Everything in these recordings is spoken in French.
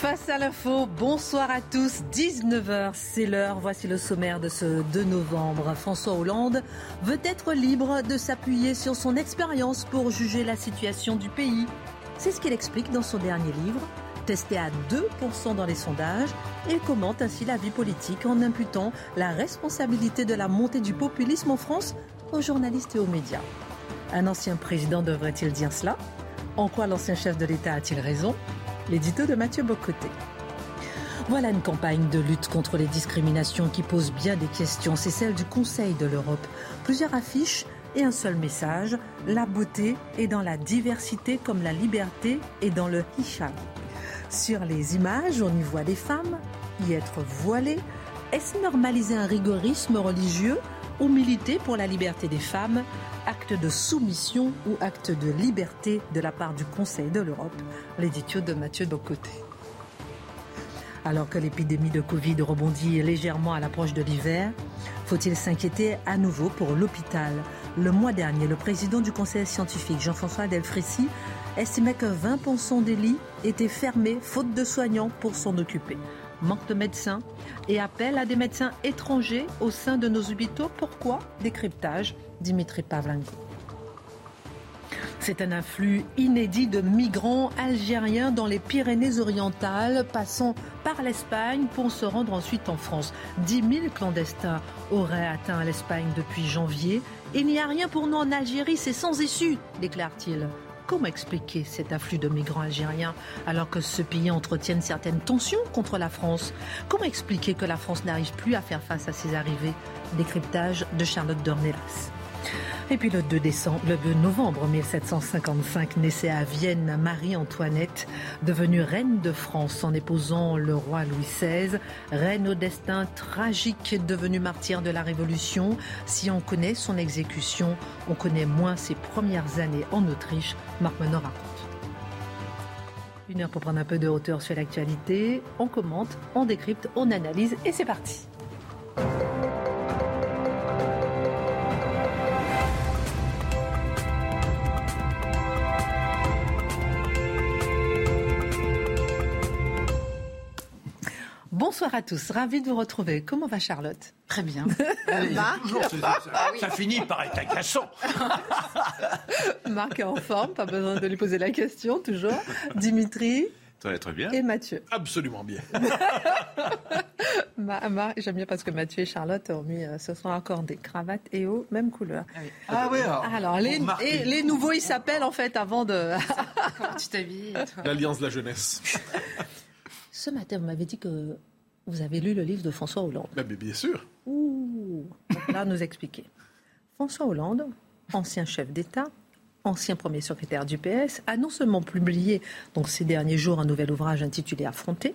Face à l'info, bonsoir à tous. 19h, c'est l'heure. Voici le sommaire de ce 2 novembre. François Hollande veut être libre de s'appuyer sur son expérience pour juger la situation du pays. C'est ce qu'il explique dans son dernier livre, testé à 2% dans les sondages. Il commente ainsi la vie politique en imputant la responsabilité de la montée du populisme en France aux journalistes et aux médias. Un ancien président devrait-il dire cela? En quoi l'ancien chef de l'État a-t-il raison? L'édito de Mathieu Bocoté. Voilà une campagne de lutte contre les discriminations qui pose bien des questions. C'est celle du Conseil de l'Europe. Plusieurs affiches et un seul message. La beauté est dans la diversité comme la liberté est dans le hijab. Sur les images, on y voit des femmes y être voilées. Est-ce normaliser un rigorisme religieux ou militer pour la liberté des femmes Acte de soumission ou acte de liberté de la part du Conseil de l'Europe L'édito de Mathieu Bocoté. Alors que l'épidémie de Covid rebondit légèrement à l'approche de l'hiver, faut-il s'inquiéter à nouveau pour l'hôpital? Le mois dernier, le président du conseil scientifique, Jean-François Delfrécy, estimait que 20% des lits étaient fermés faute de soignants pour s'en occuper. Manque de médecins et appel à des médecins étrangers au sein de nos hôpitaux. Pourquoi Décryptage, Dimitri Pavlenko. C'est un afflux inédit de migrants algériens dans les Pyrénées-Orientales, passant par l'Espagne pour se rendre ensuite en France. 10 000 clandestins auraient atteint l'Espagne depuis janvier. Il n'y a rien pour nous en Algérie, c'est sans issue, déclare-t-il. Comment expliquer cet afflux de migrants algériens alors que ce pays entretienne certaines tensions contre la France? Comment expliquer que la France n'arrive plus à faire face à ces arrivées? Décryptage de Charlotte Dornelas. Et puis le 2, décembre, le 2 novembre 1755 naissait à Vienne Marie-Antoinette, devenue reine de France en épousant le roi Louis XVI, reine au destin tragique, devenue martyre de la Révolution. Si on connaît son exécution, on connaît moins ses premières années en Autriche. Marc Menor raconte. Une heure pour prendre un peu de hauteur sur l'actualité. On commente, on décrypte, on analyse et c'est parti. Bonsoir à tous, ravi de vous retrouver. Comment va Charlotte? Très bien. Marc Toujours, ça, ça finit par être agaçant. Marc est en forme, pas besoin de lui poser la question, toujours. Dimitri Très, très bien. et Mathieu. Absolument bien. Ma- Ma- J'aime bien parce que Mathieu et Charlotte ont mis, euh, ce sont accordés, cravate et haut, même couleur. Ah oui, alors, Alors, les, et les nouveaux, ils s'appellent en fait avant de... Comment tu t'habilles L'Alliance de la jeunesse. Ce matin, vous m'avez dit que vous avez lu le livre de François Hollande. Ben, bien sûr. Ouh Là, nous expliquer. François Hollande, ancien chef d'État, ancien premier secrétaire du PS, a non seulement publié donc, ces derniers jours un nouvel ouvrage intitulé Affronter,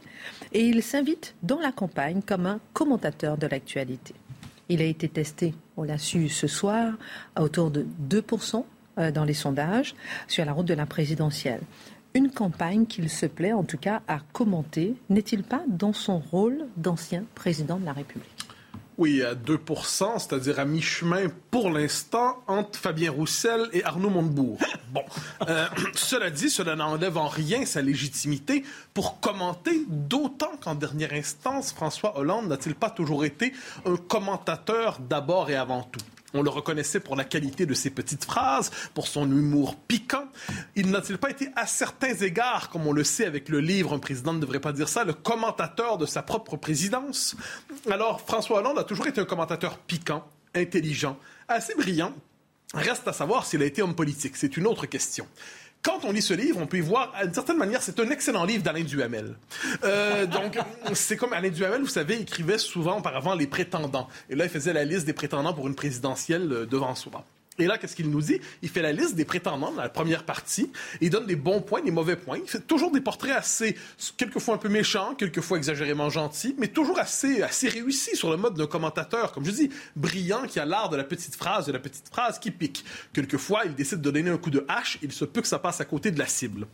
et il s'invite dans la campagne comme un commentateur de l'actualité. Il a été testé, on l'a su ce soir, à autour de 2% euh, dans les sondages sur la route de la présidentielle. Une campagne qu'il se plaît en tout cas à commenter. N'est-il pas dans son rôle d'ancien président de la République? Oui, à 2% c'est-à-dire à mi-chemin pour l'instant entre Fabien Roussel et Arnaud Montebourg. Bon, euh, cela dit, cela n'enlève en rien sa légitimité pour commenter, d'autant qu'en dernière instance, François Hollande n'a-t-il pas toujours été un commentateur d'abord et avant tout? On le reconnaissait pour la qualité de ses petites phrases, pour son humour piquant. Il n'a-t-il pas été à certains égards, comme on le sait avec le livre Un président ne devrait pas dire ça, le commentateur de sa propre présidence? Alors, François Hollande a toujours été un commentateur piquant, intelligent, assez brillant. Reste à savoir s'il a été homme politique. C'est une autre question. Quand on lit ce livre, on peut y voir, d'une certaine manière, c'est un excellent livre d'Alain Duhamel. Euh, donc, c'est comme Alain Duhamel, vous savez, écrivait souvent auparavant les prétendants. Et là, il faisait la liste des prétendants pour une présidentielle euh, devant soi. Et là, qu'est-ce qu'il nous dit? Il fait la liste des prétendants dans la première partie. il donne des bons points, des mauvais points. Il fait toujours des portraits assez, quelquefois un peu méchants, quelquefois exagérément gentils, mais toujours assez, assez réussis sur le mode d'un commentateur, comme je dis, brillant, qui a l'art de la petite phrase, de la petite phrase qui pique. Quelquefois, il décide de donner un coup de hache. Il se peut que ça passe à côté de la cible.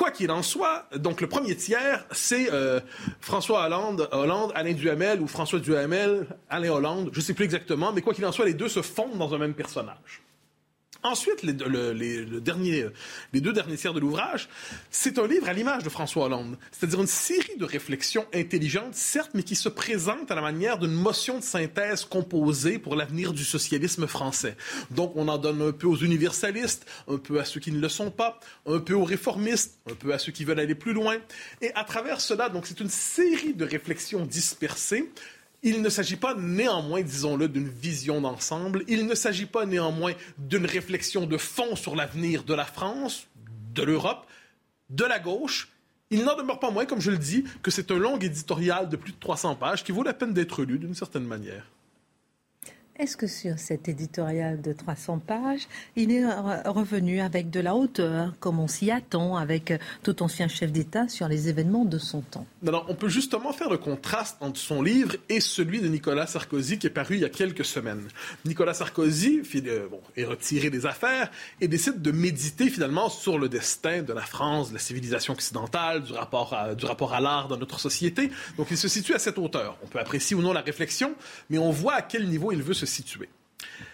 Quoi qu'il en soit, donc le premier tiers, c'est euh, François Hollande, Hollande, Alain Duhamel ou François Duhamel, Alain Hollande, je ne sais plus exactement, mais quoi qu'il en soit, les deux se fondent dans un même personnage. Ensuite, les, deux derniers tiers de l'ouvrage, c'est un livre à l'image de François Hollande, c'est-à-dire une série de réflexions intelligentes, certes, mais qui se présentent à la manière d'une motion de synthèse composée pour l'avenir du socialisme français. Donc, on en donne un peu aux universalistes, un peu à ceux qui ne le sont pas, un peu aux réformistes, un peu à ceux qui veulent aller plus loin. Et à travers cela, donc, c'est une série de réflexions dispersées il ne s'agit pas néanmoins, disons-le, d'une vision d'ensemble. Il ne s'agit pas néanmoins d'une réflexion de fond sur l'avenir de la France, de l'Europe, de la gauche. Il n'en demeure pas moins, comme je le dis, que c'est un long éditorial de plus de 300 pages qui vaut la peine d'être lu d'une certaine manière. Est-ce que sur cet éditorial de 300 pages, il est revenu avec de la hauteur, comme on s'y attend, avec tout ancien chef d'État sur les événements de son temps? Alors, on peut justement faire le contraste entre son livre et celui de Nicolas Sarkozy qui est paru il y a quelques semaines. Nicolas Sarkozy euh, est retiré des affaires et décide de méditer finalement sur le destin de la France, de la civilisation occidentale, du rapport à, du rapport à l'art dans notre société. Donc, il se situe à cette hauteur. On peut apprécier ou non la réflexion, mais on voit à quel niveau il veut se situé.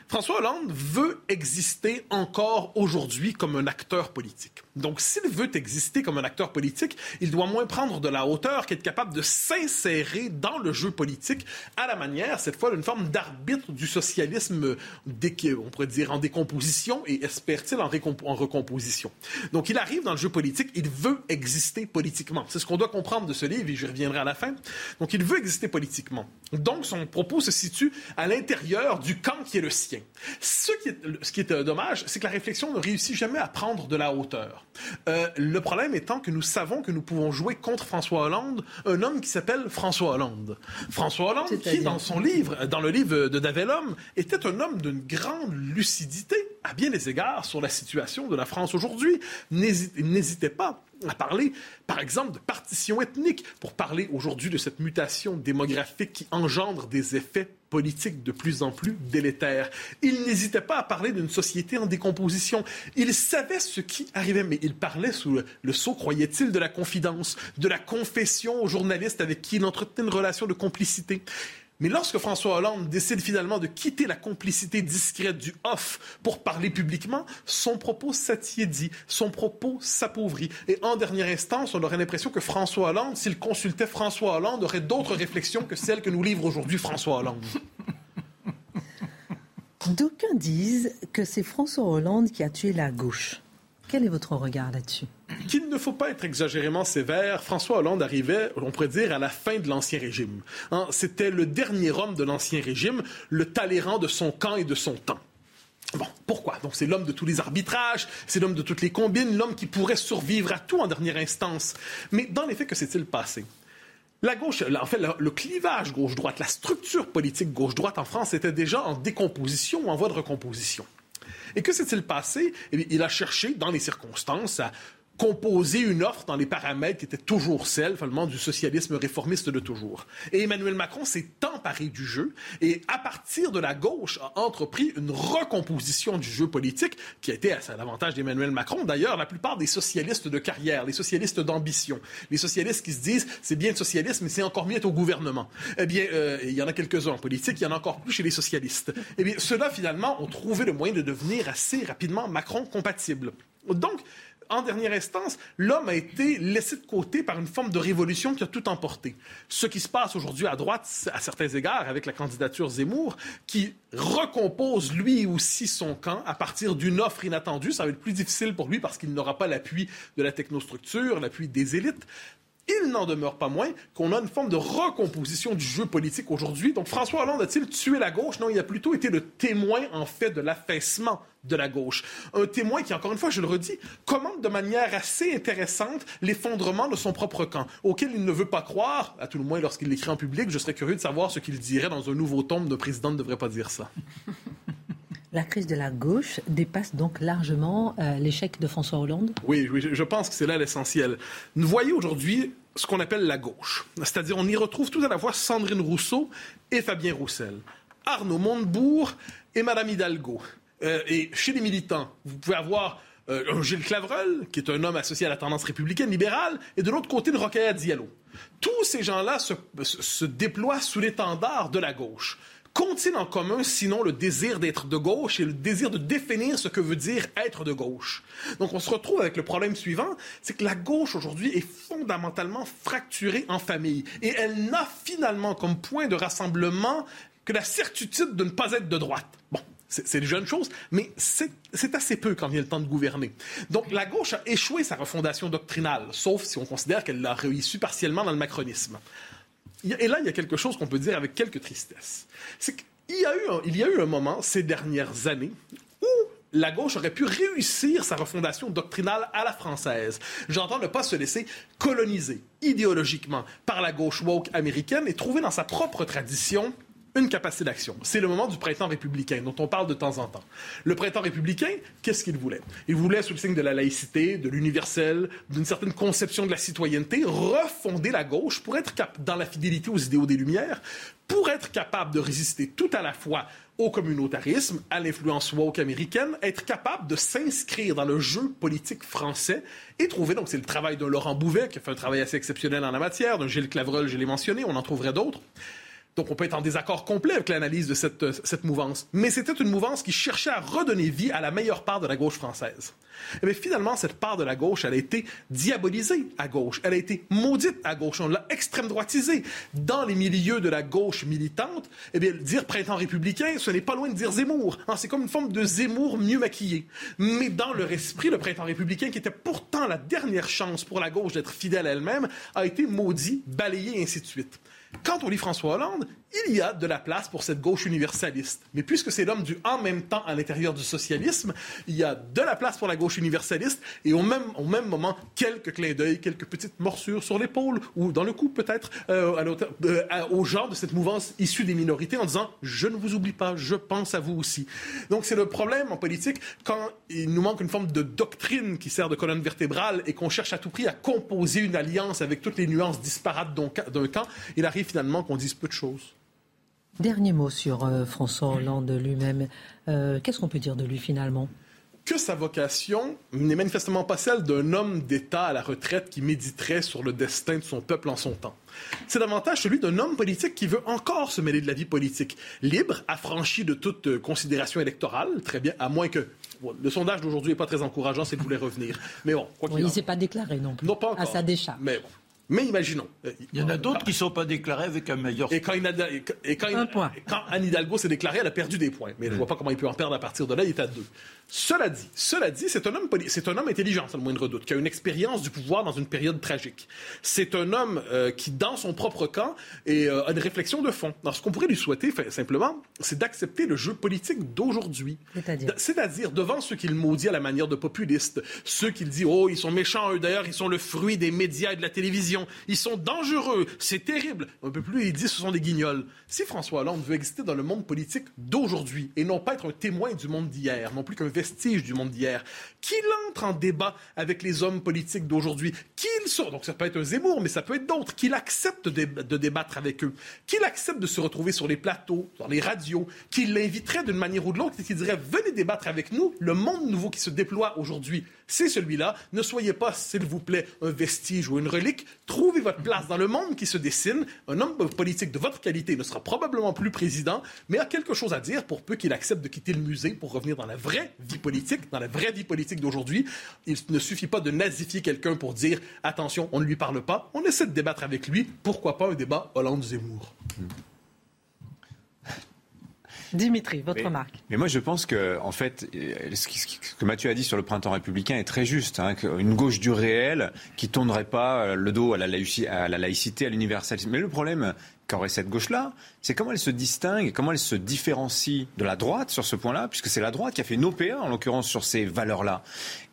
François Hollande veut exister encore aujourd'hui comme un acteur politique. Donc, s'il veut exister comme un acteur politique, il doit moins prendre de la hauteur qu'être capable de s'insérer dans le jeu politique à la manière, cette fois, d'une forme d'arbitre du socialisme, on pourrait dire, en décomposition et espère-t-il en, en, recomposition. Donc, il arrive dans le jeu politique, il veut exister politiquement. C'est ce qu'on doit comprendre de ce livre et je reviendrai à la fin. Donc, il veut exister politiquement. Donc, son propos se situe à l'intérieur du camp qui est le sien. Ce qui est, ce qui est euh, dommage, c'est que la réflexion ne réussit jamais à prendre de la hauteur. Euh, le problème étant que nous savons que nous pouvons jouer contre François Hollande, un homme qui s'appelle François Hollande. François Hollande, qui dans son livre, dans le livre de Davel-Homme, était un homme d'une grande lucidité à bien des égards sur la situation de la France aujourd'hui. N'hésitez pas à parler, par exemple, de partition ethnique, pour parler aujourd'hui de cette mutation démographique qui engendre des effets politiques de plus en plus délétères. Il n'hésitait pas à parler d'une société en décomposition. Il savait ce qui arrivait, mais il parlait sous le, le sceau, croyait-il, de la confidence, de la confession aux journalistes avec qui il entretenait une relation de complicité. Mais lorsque François Hollande décide finalement de quitter la complicité discrète du off pour parler publiquement, son propos s'attiédit, son propos s'appauvrit. Et en dernière instance, on aurait l'impression que François Hollande, s'il consultait François Hollande, aurait d'autres réflexions que celles que nous livre aujourd'hui François Hollande. D'aucuns disent que c'est François Hollande qui a tué la gauche. Quel est votre regard là-dessus? Qu'il ne faut pas être exagérément sévère. François Hollande arrivait, on pourrait dire, à la fin de l'Ancien Régime. Hein, c'était le dernier homme de l'Ancien Régime, le Talleyrand de son camp et de son temps. Bon, pourquoi? Donc c'est l'homme de tous les arbitrages, c'est l'homme de toutes les combines, l'homme qui pourrait survivre à tout en dernière instance. Mais dans les faits, que s'est-il passé? La gauche, en fait, le, clivage gauche-droite, la structure politique gauche-droite en France était déjà en décomposition ou en voie de recomposition. Et que s'est-il passé? Eh il a cherché, dans les circonstances, à composer une offre dans les paramètres qui étaient toujours celles, finalement, du socialisme réformiste de toujours. Et Emmanuel Macron s'est emparé du jeu et, à partir de la gauche, a entrepris une recomposition du jeu politique qui a été à l'avantage d'Emmanuel Macron. D'ailleurs, la plupart des socialistes de carrière, les socialistes d'ambition, les socialistes qui se disent c'est bien le socialisme, mais c'est encore mieux être au gouvernement. Eh bien, euh, il y en a quelques-uns en politique, il y en a encore plus chez les socialistes. Eh bien, ceux-là, finalement, ont trouvé le moyen de devenir assez rapidement Macron compatible. Donc, en dernière instance, l'homme a été laissé de côté par une forme de révolution qui a tout emporté. Ce qui se passe aujourd'hui à droite, à certains égards, avec la candidature Zemmour, qui recompose lui aussi son camp à partir d'une offre inattendue. Ça va être plus difficile pour lui parce qu'il n'aura pas l'appui de la technostructure, l'appui des élites. Il n'en demeure pas moins qu'on a une forme de recomposition du jeu politique aujourd'hui. Donc François Hollande a-t-il tué la gauche? Non, il a plutôt été le témoin en fait de l'affaissement de la gauche. Un témoin qui, encore une fois, je le redis, commande de manière assez intéressante l'effondrement de son propre camp, auquel il ne veut pas croire, à tout le moins lorsqu'il l'écrit en public. Je serais curieux de savoir ce qu'il dirait dans un nouveau tome de président ne devrait pas dire ça. La crise de la gauche dépasse donc largement euh, l'échec de François Hollande? Oui, je pense que c'est là l'essentiel. Nous voyons aujourd'hui ce qu'on appelle la gauche. C'est-à-dire, on y retrouve tout à la fois Sandrine Rousseau et Fabien Roussel, Arnaud Montebourg et Madame Hidalgo. Euh, et chez les militants, vous pouvez avoir euh, Gilles Clavreul, qui est un homme associé à la tendance républicaine libérale, et de l'autre côté, une Rokhaya Diallo. Tous ces gens-là se, se déploient sous l'étendard de la gauche qu'ont-ils en commun sinon le désir d'être de gauche et le désir de définir ce que veut dire être de gauche? Donc on se retrouve avec le problème suivant, c'est que la gauche aujourd'hui est fondamentalement fracturée en famille et elle n'a finalement comme point de rassemblement que la certitude de ne pas être de droite. Bon, c'est une jeune chose, mais c'est assez peu quand vient le temps de gouverner. Donc la gauche a échoué sa refondation doctrinale, sauf si on considère qu'elle l'a réussi partiellement dans le macronisme. Et là, il y a quelque chose qu'on peut dire avec quelques tristesses. C'est qu'il y, a eu un, il y a eu un moment ces dernières années où la gauche aurait pu réussir sa refondation doctrinale à la française. J'entends ne pas se laisser coloniser idéologiquement par la gauche woke américaine et trouver dans sa propre tradition une capacité d'action. C'est le moment du printemps républicain dont on parle de temps en temps. Le printemps républicain, qu'est-ce qu'il voulait? Il voulait, sous le signe de la laïcité, de l'universel, d'une certaine conception de la citoyenneté, refonder la gauche pour être dans la fidélité aux idéaux des Lumières, pour être capable de résister tout à la fois au communautarisme, à l'influence woke américaine, être capable de s'inscrire dans le jeu politique français et trouver, donc c'est le travail d'un Laurent Bouvet qui a fait un travail assez exceptionnel en la matière, d'un Gilles Clavreul, je l'ai mentionné, on en trouverait d'autres, donc on peut être en désaccord complet avec l'analyse de cette, euh, cette mouvance. Mais c'était une mouvance qui cherchait à redonner vie à la meilleure part de la gauche française. Et eh bien finalement, cette part de la gauche, elle a été diabolisée à gauche. Elle a été maudite à gauche. On l'a extrême droitisée. Dans les milieux de la gauche militante, eh bien, dire printemps républicain, ce n'est pas loin de dire Zemmour. Hein, c'est comme une forme de Zemmour mieux maquillé. Mais dans leur esprit, le printemps républicain, qui était pourtant la dernière chance pour la gauche d'être fidèle à elle-même, a été maudit, balayé, et ainsi de suite. Quand on lit François Hollande, il y a de la place pour cette gauche universaliste. Mais puisque c'est l'homme du en même temps à l'intérieur du socialisme, il y a de la place pour la gauche universaliste et au même, au même moment, quelques clins d'œil, quelques petites morsures sur l'épaule ou dans le cou peut-être euh, euh, au genre de cette mouvance issue des minorités en disant je ne vous oublie pas, je pense à vous aussi. Donc c'est le problème en politique quand il nous manque une forme de doctrine qui sert de colonne vertébrale et qu'on cherche à tout prix à composer une alliance avec toutes les nuances disparates d'un camp, il arrive finalement qu'on dise peu de choses. Dernier mot sur euh, François Hollande lui-même. Euh, qu'est-ce qu'on peut dire de lui finalement? Que sa vocation n'est manifestement pas celle d'un homme d'État à la retraite qui méditerait sur le destin de son peuple en son temps. C'est davantage celui d'un homme politique qui veut encore se mêler de la vie politique, libre, affranchi de toute euh, considération électorale, très bien, à moins que le sondage d'aujourd'hui n'est pas très encourageant s'il voulait revenir. Mais bon, quoi il ne s'est pas déclaré non plus. Non, pas encore. À sa décharge. Mais bon. Mais imaginons. Il y en a d'autres qui ne sont pas déclarés avec un meilleur. Et quand, et quand, quand Anne Hidalgo s'est déclarée, elle a perdu des points. Mais je ne vois pas comment il peut en perdre à partir de là. Il est à deux. Cela dit, cela dit, c'est un homme, c'est un homme intelligent, c'est le moindre doute, qui a une expérience du pouvoir dans une période tragique. C'est un homme euh, qui, dans son propre camp, et, euh, a une réflexion de fond. Alors, ce qu'on pourrait lui souhaiter, simplement, c'est d'accepter le jeu politique d'aujourd'hui. C'est-à-dire, devant ceux qu'il maudit à la manière de populistes, ceux qu'il dit, oh, ils sont méchants, eux d'ailleurs, ils sont le fruit des médias et de la télévision, ils sont dangereux, c'est terrible. Un peu plus, il dit, ce sont des guignols. Si François Hollande veut exister dans le monde politique d'aujourd'hui et non pas être un témoin du monde d'hier, non plus qu'un vestige du monde d'hier, qu'il entre en débat avec les hommes politiques d'aujourd'hui, qu'il soit, donc ça peut être un Zemmour, mais ça peut être d'autres, qu'il accepte de, de, débattre avec eux, qu'il accepte de se retrouver sur les plateaux, dans les radios, qu'il l'inviterait d'une manière ou de l'autre et qu'il dirait venez débattre avec nous, le monde nouveau qui se déploie aujourd'hui, c'est celui-là. Ne soyez pas, s'il vous plaît, un vestige ou une relique. Trouvez votre place dans le monde qui se dessine. Un homme politique de votre qualité ne sera probablement plus président, mais a quelque chose à dire pour peu qu'il accepte de quitter le musée pour revenir dans la vraie vie politique, dans la vraie vie politique d'aujourd'hui. Il ne suffit pas de nazifier quelqu'un pour dire attention, on ne lui parle pas. On essaie de débattre avec lui. Pourquoi pas un débat Hollande-Zemmour? Dimitri, votre remarque. Mais moi, je pense que, en fait, ce, que Mathieu a dit sur le printemps républicain est très juste. Hein, une gauche du réel qui tournerait pas le dos à la, laïcité, à l'universalisme. Mais le problème, qu'aurait cette gauche-là, c'est comment elle se distingue, comment elle se différencie de la droite sur ce point-là, puisque c'est la droite qui a fait une OPA, en l'occurrence, sur ces valeurs-là.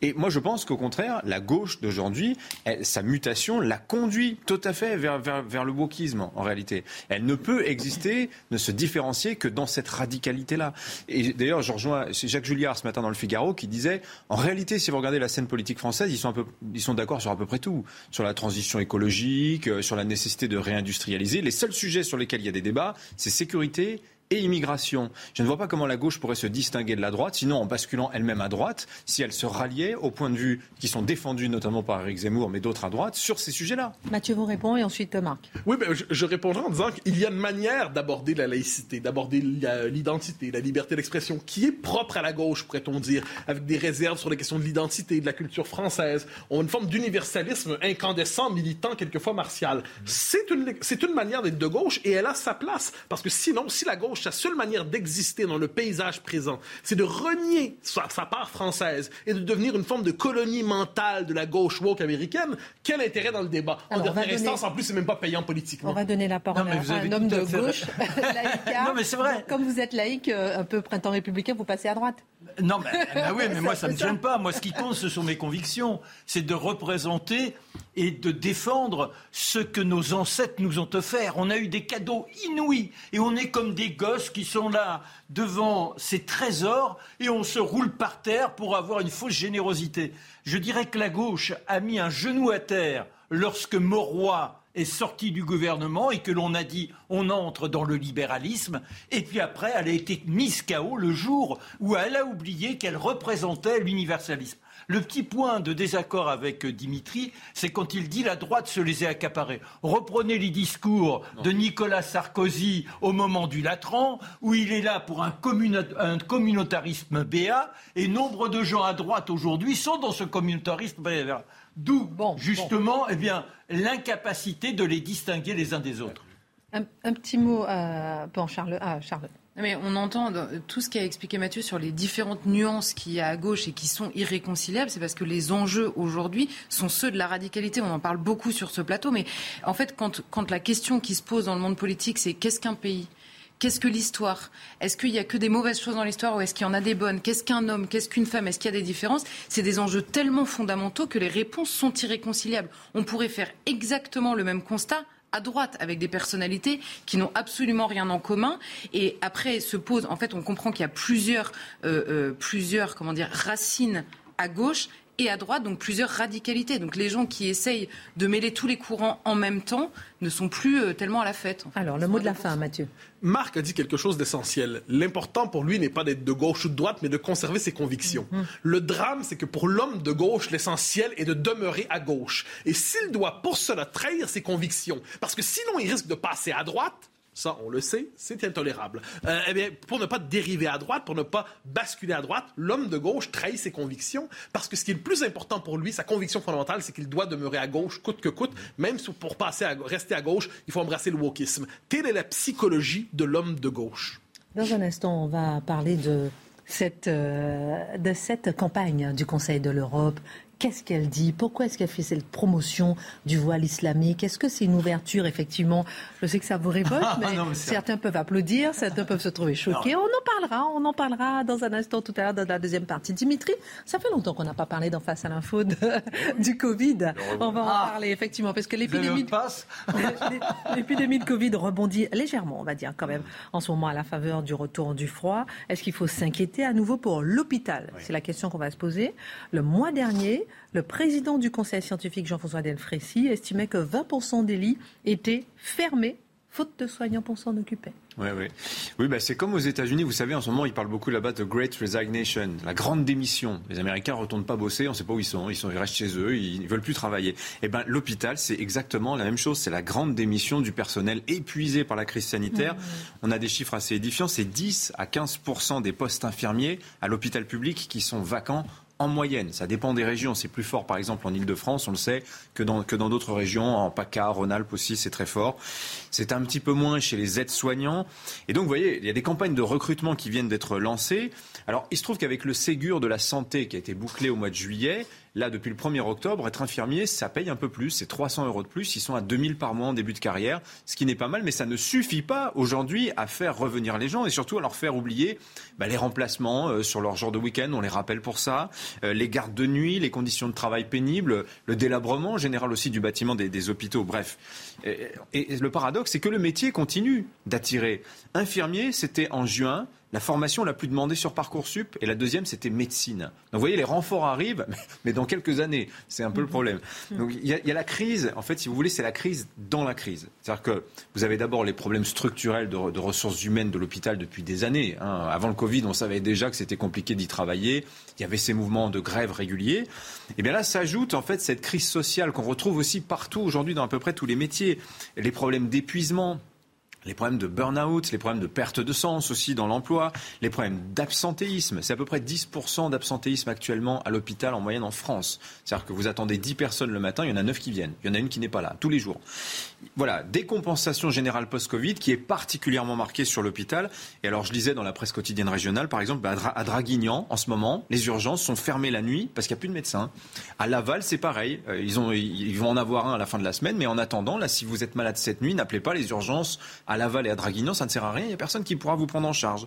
Et moi, je pense qu'au contraire, la gauche d'aujourd'hui, sa mutation la conduit tout à fait vers, le wokisme, en réalité. Elle ne peut exister, ne se différencier que dans cette radicalité-là. Et d'ailleurs, je rejoins Jacques Julliard ce matin dans le Figaro qui disait, en réalité, si vous regardez la scène politique française, ils sont d'accord sur à peu près tout. Sur la transition écologique, euh, sur la nécessité de réindustrialiser. Les seuls sujets sur lesquels il y a des débats, c'est sécurité et immigration. Je ne vois pas comment la gauche pourrait se distinguer de la droite, sinon en basculant elle-même à droite, si elle se ralliait aux points de vue qui sont défendus notamment par Eric Zemmour, mais d'autres à droite, sur ces sujets-là. Mathieu vous répond et ensuite Marc. Oui, ben, je, je, répondrai en disant qu'il y a une manière d'aborder la laïcité, d'aborder l'identité, la liberté d'expression, qui est propre à la gauche, pourrait-on dire, avec des réserves sur les questions de l'identité, de la culture française. On a une forme d'universalisme incandescent, militant, quelquefois martial. C'est une, une manière d'être de gauche et elle a sa place. Parce que sinon, si la gauche sa seule manière d'exister dans le paysage présent, c'est de renier sa, part française et de devenir une forme de colonie mentale de la gauche woke américaine, quel intérêt dans le débat? En dernière instance, en plus, c'est même pas payant politiquement. On va donner la parole à un homme de gauche, non, mais c'est vrai. Comme vous êtes laïque, euh, un peu printemps républicain, vous passez à droite. Non, mais bah oui, mais moi, ça ne me gêne pas. Moi, ce qui compte, ce sont mes convictions. C'est de représenter et de défendre ce que nos ancêtres nous ont offert. On a eu des cadeaux inouïs et on est comme des gosses qui sont là devant ces trésors et on se roule par terre pour avoir une fausse générosité. Je dirais que la gauche a mis un genou à terre lorsque Mauroy est sorti du gouvernement et que l'on a dit on entre dans le libéralisme. Et puis après, elle a été mise KO le jour où elle a oublié qu'elle représentait l'universalisme. Le petit point de désaccord avec Dimitri, c'est quand il dit la droite se les a accaparés. Reprenez les discours de Nicolas Sarkozy au moment du Latran, où il est là pour un, communautarisme béat, et nombre de gens à droite aujourd'hui sont dans ce communautarisme béat. D'où, justement, eh bien, l'incapacité de les distinguer les uns des autres. Un, petit mot euh, pour Charles. Ah, Charles. Mais on entend tout ce qu'a expliqué Mathieu sur les différentes nuances qu'il y a à gauche et qui sont irréconciliables. C'est parce que les enjeux aujourd'hui sont ceux de la radicalité. On en parle beaucoup sur ce plateau. Mais en fait, quand, quand la question qui se pose dans le monde politique, c'est qu'est-ce qu'un pays? Qu'est-ce que l'histoire? Est-ce qu'il n'y a que des mauvaises choses dans l'histoire ou est-ce qu'il y en a des bonnes? Qu'est-ce qu'un homme? Qu'est-ce qu'une femme? Est-ce qu'il y a des différences? C'est des enjeux tellement fondamentaux que les réponses sont irréconciliables. On pourrait faire exactement le même constat à droite avec des personnalités qui n'ont absolument rien en commun. Et après se pose, en fait, on comprend qu'il y a plusieurs, euh, euh, plusieurs, comment dire, racines à gauche et à droite, donc plusieurs radicalités. Donc les gens qui essayent de mêler tous les courants en même temps ne sont plus euh, tellement à la fête. Alors, le mot de la fin, Mathieu. Marc a dit quelque chose d'essentiel. L'important pour lui n'est pas d'être de gauche ou de droite, mais de conserver ses convictions. Mm-hmm. Le drame, c'est que pour l'homme de gauche, l'essentiel est de demeurer à gauche. Et s'il doit pour cela trahir ses convictions, parce que sinon il risque de passer à droite, ça, on le sait, c'est intolérable. Euh, eh bien, pour ne pas dériver à droite, pour ne pas basculer à droite, l'homme de gauche trahit ses convictions parce que ce qui est le plus important pour lui, sa conviction fondamentale, c'est qu'il doit demeurer à gauche coûte que coûte, même pour passer à, rester à gauche, il faut embrasser le wokisme. Telle est la psychologie de l'homme de gauche. Dans un instant, on va parler de cette, euh, de cette campagne du Conseil de l'Europe Qu'est-ce qu'elle dit? Pourquoi est-ce qu'elle fait cette promotion du voile islamique? Est-ce que c'est une ouverture, effectivement? Je sais que ça vous révolte, ah, mais, certains peuvent applaudir, certains peuvent se trouver choqués. On en parlera, on en parlera dans un instant tout à l'heure dans la deuxième partie. Dimitri, ça fait longtemps qu'on n'a pas parlé d'en face à l'info du Covid. On va en ah. parler, effectivement, parce que l'épidémie de, l'épidémie de Covid rebondit légèrement, on va dire, quand même, en ce moment à la faveur du retour du froid. Est-ce qu'il faut s'inquiéter à nouveau pour l'hôpital? C'est la question qu'on va se poser. Le mois dernier, le président du conseil scientifique, Jean-François Delfrécy, estimait que 20% des lits étaient fermés faute de soignants pour s'en occuper. Oui, oui. Oui, bah, c'est comme aux États-Unis, vous savez, en ce moment, ils parlent beaucoup là-bas de Great Resignation, la grande démission. Les Américains ne retournent pas bosser, on ne sait pas où ils sont, ils, sont, ils restent chez eux, ils ne veulent plus travailler. Eh ben, l'hôpital, c'est exactement la même chose. C'est la grande démission du personnel épuisé par la crise sanitaire. Mmh. On a des chiffres assez édifiants. C'est 10 à 15 des postes infirmiers à l'hôpital public qui sont vacants en moyenne. Ça dépend des régions. C'est plus fort, par exemple, en Ile-de-France, on le sait, que dans que dans d'autres régions. En PACA, Rhône-Alpes aussi, c'est très fort. C'est un petit peu moins chez les aides-soignants. Et donc, vous voyez, il y a des campagnes de recrutement qui viennent d'être lancées. Alors, il se trouve qu'avec le Ségur de la santé qui a été bouclé au mois de juillet, Là, depuis le 1er octobre, être infirmier, ça paye un peu plus. C'est 300 euros de plus. Ils sont à 2000 par mois en début de carrière, ce qui n'est pas mal, mais ça ne suffit pas aujourd'hui à faire revenir les gens et surtout à leur faire oublier bah, les remplacements euh, sur leur jour de week-end. On les rappelle pour ça. Euh, les gardes de nuit, les conditions de travail pénibles, le délabrement général aussi du bâtiment des, hôpitaux. Bref. et le paradoxe, c'est que le métier continue d'attirer. Infirmier, c'était en juin la formation la plus demandée sur Parcoursup et la deuxième, c'était médecine. Donc vous voyez, les renforts arrivent, mais dans quelques années. C'est un peu le problème. Donc il y, a, la crise, en fait, si vous voulez, c'est la crise dans la crise. C'est-à-dire que vous avez d'abord les problèmes structurels de, ressources humaines de l'hôpital depuis des années. Hein. Avant le Covid, on savait déjà que c'était compliqué d'y travailler. Il y avait ces mouvements de grève réguliers. Et bien là, s'ajoute en fait cette crise sociale qu'on retrouve aussi partout aujourd'hui dans à peu près tous les métiers. Les problèmes d'épuisement, les problèmes de burn-out, les problèmes de perte de sens aussi dans l'emploi, les problèmes d'absentéisme. C'est à peu près 10% d'absentéisme actuellement à l'hôpital en moyenne en France. C'est-à-dire que vous attendez 10 personnes le matin, il y en a 9 qui viennent. Il y en a une qui n'est pas là, tous les jours. Voilà, décompensation générale post-Covid qui est particulièrement marquée sur l'hôpital. Et alors je lisais dans la presse quotidienne régionale, par exemple, à Draguignan, en ce moment, les urgences sont fermées la nuit parce qu'il n'y a plus de médecins. À Laval, c'est pareil. Euh, ils vont en avoir un à la fin de la semaine, mais en attendant, là, si vous êtes malade cette nuit, n'appelez pas les urgences à Laval et à Draguignan, ça ne sert à rien, il n'y a personne qui pourra vous prendre en charge.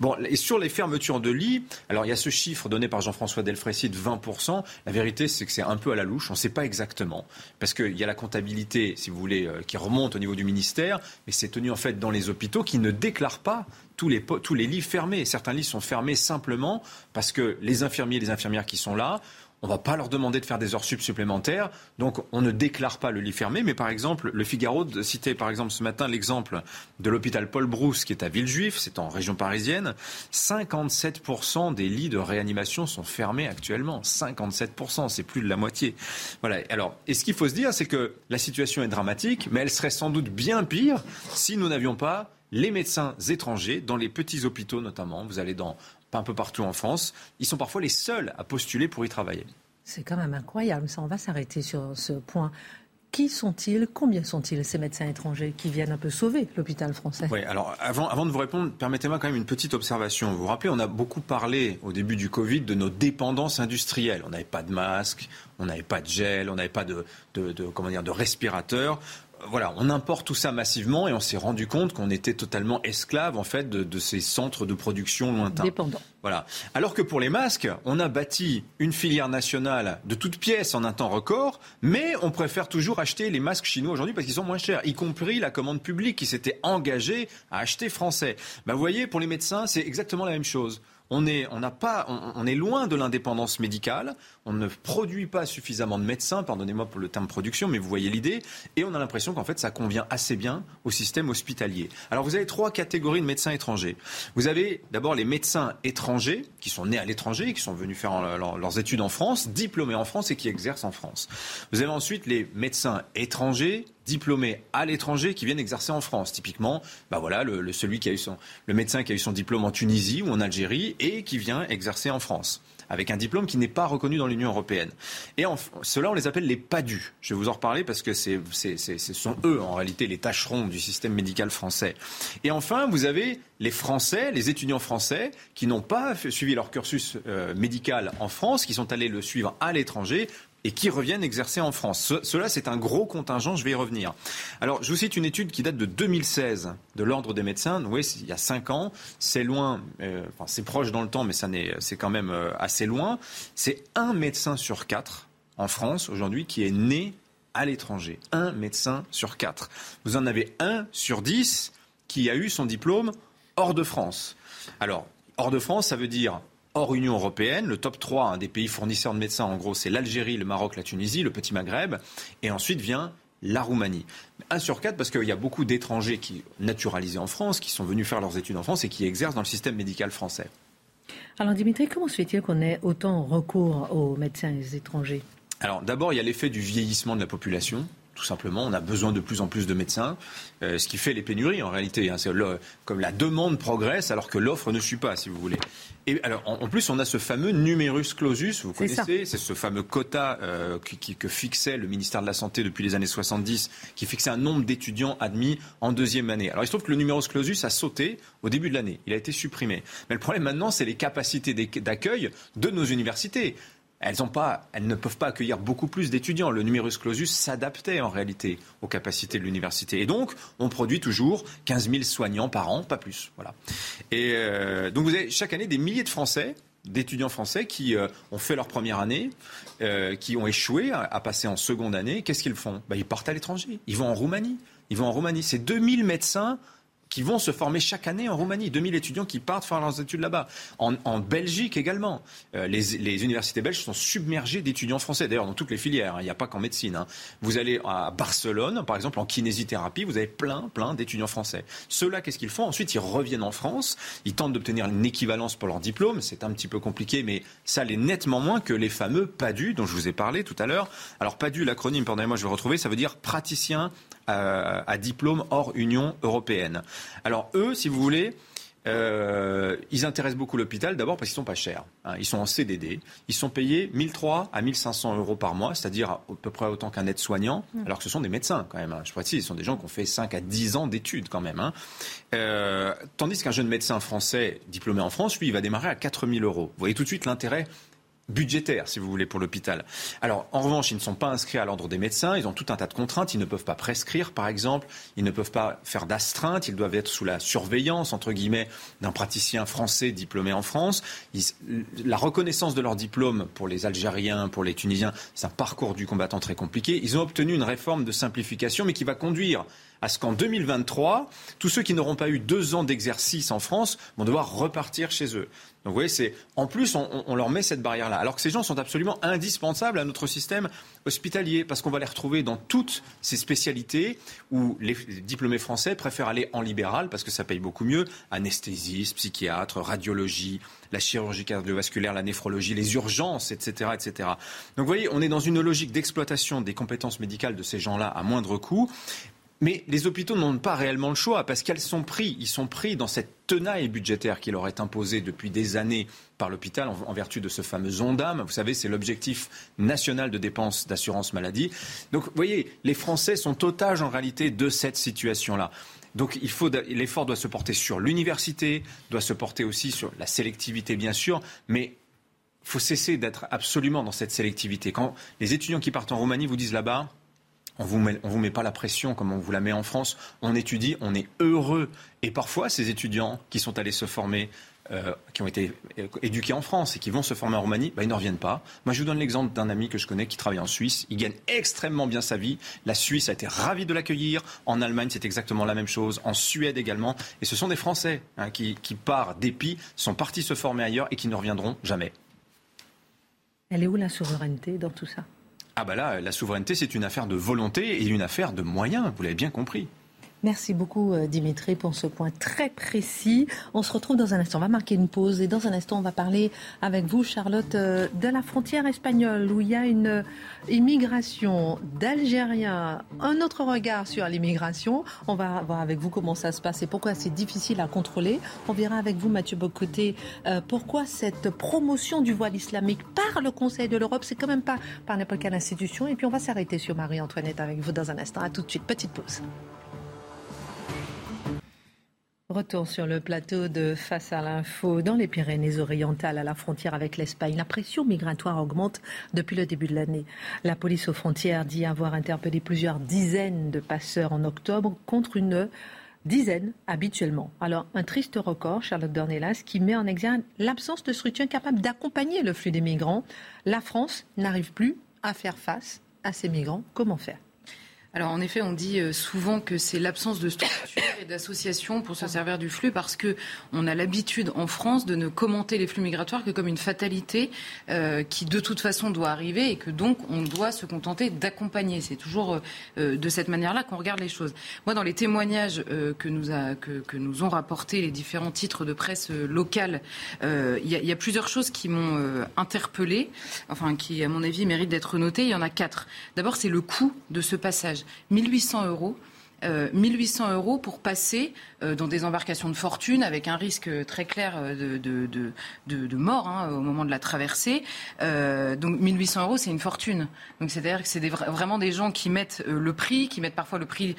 Bon, et sur les fermetures de lits, alors il y a ce chiffre donné par Jean-François Delfrécy de 20%. La vérité, c'est que c'est un peu à la louche, on ne sait pas exactement. Parce qu'il y a la comptabilité, si vous voulez, euh, qui remonte au niveau du ministère, mais c'est tenu en fait dans les hôpitaux qui ne déclarent pas tous les, tous les lits fermés. Certains lits sont fermés simplement parce que les infirmiers et les infirmières qui sont là on va pas leur demander de faire des heures sup supplémentaires, donc on ne déclare pas le lit fermé. Mais par exemple, le Figaro citait par exemple ce matin l'exemple de l'hôpital Paul Brousse qui est à Villejuif, c'est en région parisienne. 57% des lits de réanimation sont fermés actuellement. 57%, c'est plus de la moitié. Voilà. Alors, et ce qu'il faut se dire, c'est que la situation est dramatique, mais elle serait sans doute bien pire si nous n'avions pas les médecins étrangers, dans les petits hôpitaux notamment. Vous allez dans un peu partout en France. Ils sont parfois les seuls à postuler pour y travailler. C'est quand même incroyable. Ça, on va s'arrêter sur ce point. Qui sont-ils? Combien sont-ils ces médecins étrangers qui viennent un peu sauver l'hôpital français? Oui, alors avant, avant de vous répondre, permettez-moi quand même une petite observation. Vous vous rappelez, on a beaucoup parlé au début du Covid de nos dépendances industrielles. On n'avait pas de masque, on n'avait pas de gel, on n'avait pas de, de, de, comment dire, de respirateurs voilà, on importe tout ça massivement et on s'est rendu compte qu'on était totalement esclave en fait de, ces centres de production lointains. Dépendants. Voilà. Alors que pour les masques, on a bâti une filière nationale de toutes pièces en un temps record, mais on préfère toujours acheter les masques chinois aujourd'hui parce qu'ils sont moins chers, y compris la commande publique qui s'était engagée à acheter français. Ben, vous voyez, pour les médecins, c'est exactement la même chose on est, on pas, on, est loin de l'indépendance médicale. On ne produit pas suffisamment de médecins, pardonnez-moi pour le terme production, mais vous voyez l'idée. Et on a l'impression qu'en fait, ça convient assez bien au système hospitalier. Alors, vous avez trois catégories de médecins étrangers. Vous avez d'abord les médecins étrangers qui sont nés à l'étranger, qui sont venus faire leurs études en France, diplômés en France et qui exercent en France. Vous avez ensuite les médecins étrangers diplômés à l'étranger qui viennent exercer en France. Typiquement, bah voilà, le, celui qui a eu son, le médecin qui a eu son diplôme en Tunisie ou en Algérie et qui vient exercer en France avec un diplôme qui n'est pas reconnu dans l'Union européenne. Et cela, on les appelle les PADU. Je vais vous en reparler parce que c'est, ce sont eux, en réalité, les tâcherons du système médical français. Et enfin, vous avez les Français, les étudiants français, qui n'ont pas suivi leur cursus euh, médical en France, qui sont allés le suivre à l'étranger et qui reviennent exercer en France. cela, c'est un gros contingent, je vais y revenir. Alors, je vous cite une étude qui date de 2016 de l'Ordre des médecins. Oui, il y a cinq ans. C'est loin, euh, enfin, c'est proche dans le temps, mais c'est quand même euh, assez loin. C'est un médecin sur quatre en France aujourd'hui qui est né à l'étranger. Un médecin sur quatre. Vous en avez un sur dix qui a eu son diplôme hors de France. Alors, hors de France, ça veut dire hors Union européenne. Le top 3 des pays fournisseurs de médecins, en gros, c'est l'Algérie, le Maroc, la Tunisie, le petit Maghreb. Et ensuite vient la Roumanie. Un sur quatre parce qu'il y a beaucoup d'étrangers qui naturalisés en France, qui sont venus faire leurs études en France et qui exercent dans le système médical français. Alors Dimitri, comment se fait-il qu'on ait autant recours aux médecins étrangers? Alors d'abord, il y a l'effet du vieillissement de la population tout simplement. On a besoin de plus en plus de médecins, euh, ce qui fait les pénuries en réalité. Hein. comme la demande progresse alors que l'offre ne suit pas, si vous voulez. Et alors, en, plus, on a ce fameux numerus clausus, vous connaissez, c'est ce fameux quota euh, que fixait le ministère de la Santé depuis les années 70, qui fixait un nombre d'étudiants admis en deuxième année. Alors, il se trouve que le numerus clausus a sauté au début de l'année. Il a été supprimé. Mais le problème maintenant, c'est les capacités d'accueil de nos universités elles, ne peuvent pas accueillir beaucoup plus d'étudiants. Le numerus clausus s'adaptait en réalité aux capacités de l'université. Et donc, on produit toujours 15 000 soignants par an, pas plus. Voilà. Et euh, donc, vous avez chaque année des milliers de Français d'étudiants français qui euh, ont fait leur première année, euh, qui ont échoué à, passer en seconde année. Qu'est-ce qu'ils font? Bah, Ils partent à l'étranger. Ils vont en Roumanie. Ils vont en Roumanie. C'est 2000 médecins qui vont se former chaque année en Roumanie. 2000 étudiants qui partent faire leurs études là-bas. En, Belgique également. Euh, les, universités belges sont submergées d'étudiants français. D'ailleurs, dans toutes les filières. Hein. Il n'y a pas qu'en médecine. Hein. Vous allez à Barcelone, par exemple, en kinésithérapie, vous avez plein, plein d'étudiants français. Ceux-là, qu'est-ce qu'ils font? Ensuite, ils reviennent en France. Ils tentent d'obtenir une équivalence pour leur diplôme. C'est un petit peu compliqué, mais ça l'est nettement moins que les fameux PADU dont je vous ai parlé tout à l'heure. Alors, PADU, l'acronyme, pardonnez-moi, je vais retrouver, ça veut dire praticien à, diplôme hors Union européenne. Alors eux, si vous voulez, euh, ils intéressent beaucoup l'hôpital d'abord parce qu'ils sont pas chers. Hein. Ils sont en CDD. Ils sont payés 1300 à 1500 euros par mois, c'est-à-dire à peu près autant qu'un aide-soignant, mmh. alors que ce sont des médecins quand même. Hein. Je précise, ce sont des gens qui ont fait 5 à 10 ans d'études quand même. Hein. Euh, tandis qu'un jeune médecin français diplômé en France, lui, il va démarrer à 4000 euros. Vous voyez tout de suite l'intérêt budgétaire, si vous voulez, pour l'hôpital. Alors, en revanche, ils ne sont pas inscrits à l'ordre des médecins, ils ont tout un tas de contraintes, ils ne peuvent pas prescrire, par exemple, ils ne peuvent pas faire d'astreinte, ils doivent être sous la surveillance, entre guillemets, d'un praticien français diplômé en France. la reconnaissance de leur diplôme pour les Algériens, pour les Tunisiens, c'est un parcours du combattant très compliqué. Ils ont obtenu une réforme de simplification, mais qui va conduire à ce qu'en 2023, tous ceux qui n'auront pas eu deux ans d'exercice en France vont devoir repartir chez eux. Donc vous voyez, c'est en plus on, leur met cette barrière-là, alors que ces gens sont absolument indispensables à notre système hospitalier, parce qu'on va les retrouver dans toutes ces spécialités où les diplômés français préfèrent aller en libéral parce que ça paye beaucoup mieux, anesthésiste, psychiatre, radiologie, la chirurgie cardiovasculaire, la néphrologie, les urgences, etc., etc. Donc vous voyez, on est dans une logique d'exploitation des compétences médicales de ces gens-là à moindre coût. Mais les hôpitaux n'ont pas réellement le choix parce qu'ils sont pris, ils sont pris dans cette tenaille budgétaire qui leur est imposée depuis des années par l'hôpital en, vertu de ce fameux ONDAM. Vous savez, c'est l'objectif national de dépenses d'assurance maladie. Donc, vous voyez, les Français sont otages en réalité de cette situation-là. Donc il faut, l'effort doit se porter sur l'université, doit se porter aussi sur la sélectivité bien sûr, mais faut cesser d'être absolument dans cette sélectivité. Quand les étudiants qui partent en Roumanie vous disent là-bas, on vous met, vous met pas la pression comme on vous la met en France. On étudie, on est heureux. Et parfois, ces étudiants qui sont allés se former, euh, qui ont été éduqués en France et qui vont se former en Roumanie, bah, ils ne reviennent pas. Moi, je vous donne l'exemple d'un ami que je connais qui travaille en Suisse. Il gagne extrêmement bien sa vie. La Suisse a été ravie de l'accueillir. En Allemagne, c'est exactement la même chose. En Suède également. Et ce sont des Français hein, qui, qui, par dépit, sont partis se former ailleurs et qui ne reviendront jamais. Elle est où la souveraineté dans tout ça? Ah bah là, la souveraineté, c'est une affaire de volonté et une affaire de moyens, vous l'avez bien compris. Merci beaucoup euh, Dimitri pour ce point très précis. On se retrouve dans un instant. On va marquer une pause et dans un instant on va parler avec vous Charlotte euh, de la frontière espagnole où il y a une euh, immigration d'Algériens. Un autre regard sur l'immigration. On va voir avec vous comment ça se passe et pourquoi c'est difficile à contrôler. On verra avec vous Mathieu Bocoté pourquoi cette promotion du voile islamique par le Conseil de l'Europe, c'est quand même pas par n'importe quelle institution. Et puis on va s'arrêter sur Marie-Antoinette avec vous dans un instant. À tout de suite. Petite pause. Retour sur le plateau de Face à l'info dans les Pyrénées-Orientales à la frontière avec l'Espagne. La pression migratoire augmente depuis le début de l'année. La police aux frontières dit avoir interpellé plusieurs dizaines de passeurs en octobre contre une dizaine habituellement. Alors, un triste record, Charlotte Dornelas, qui met en exergue l'absence de structures capables d'accompagner le flux des migrants. La France n'arrive plus à faire face à ces migrants. Comment faire? Alors en effet, on dit euh, souvent que c'est l'absence de structure et d'association pour se servir du flux parce que on a l'habitude en France de ne commenter les flux migratoires que comme une fatalité euh, qui de toute façon doit arriver et que donc on doit se contenter d'accompagner. C'est toujours euh, de cette manière-là qu'on regarde les choses. Moi, dans les témoignages que, nous ont rapportés les différents titres de presse locales, il y, y, a plusieurs choses qui m'ont interpellé, enfin qui à mon avis méritent d'être notées. Il y en a quatre. D'abord, c'est le coût de ce passage. 1800 euros 1800 euros pour passer dans des embarcations de fortune avec un risque très clair de, de, mort hein, au moment de la traversée. donc 1800 euros, c'est une fortune. Donc c'est-à-dire que c'est vraiment des gens qui mettent le prix, qui mettent parfois le prix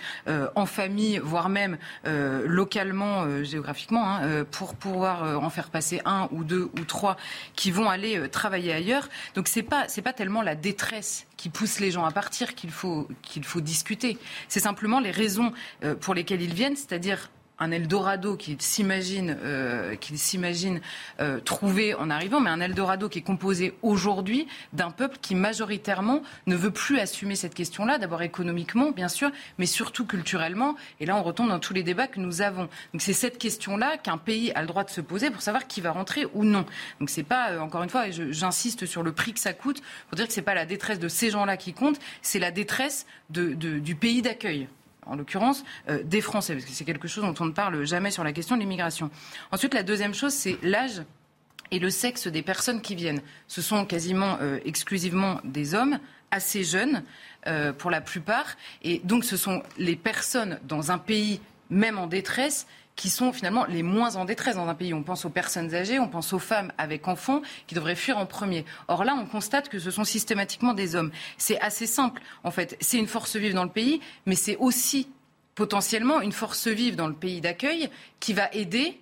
en famille, voire même localement, géographiquement, hein, pour pouvoir en faire passer un ou deux ou trois qui vont aller travailler ailleurs. Donc c'est pas c'est pas tellement la détresse qui pousse les gens à partir qu'il faut qu'il faut discuter. C'est simplement les raisons euh, pour lesquelles ils viennent, c'est-à-dire un Eldorado qu'il s'imagine euh, s'imagine euh, trouver en arrivant, mais un Eldorado qui est composé aujourd'hui d'un peuple qui majoritairement ne veut plus assumer cette question-là, d'abord économiquement bien sûr, mais surtout culturellement. Et là, on retombe dans tous les débats que nous avons. Donc c'est cette question-là qu'un pays a le droit de se poser pour savoir qui va rentrer ou non. Donc c'est pas euh, encore une fois, et j'insiste sur le prix que ça coûte pour dire que c'est pas la détresse de ces gens-là qui compte, c'est la détresse de, du pays d'accueil en l'occurrence euh, des Français, parce que c'est quelque chose dont on ne parle jamais sur la question de l'immigration. Ensuite, la deuxième chose, c'est l'âge et le sexe des personnes qui viennent. Ce sont quasiment euh, exclusivement des hommes assez jeunes euh, pour la plupart, et donc ce sont les personnes dans un pays même en détresse qui sont finalement les moins en détresse dans un pays. On pense aux personnes âgées, on pense aux femmes avec enfants qui devraient fuir en premier. Or là, on constate que ce sont systématiquement des hommes. C'est assez simple, en fait. C'est une force vive dans le pays, mais c'est aussi potentiellement une force vive dans le pays d'accueil qui va aider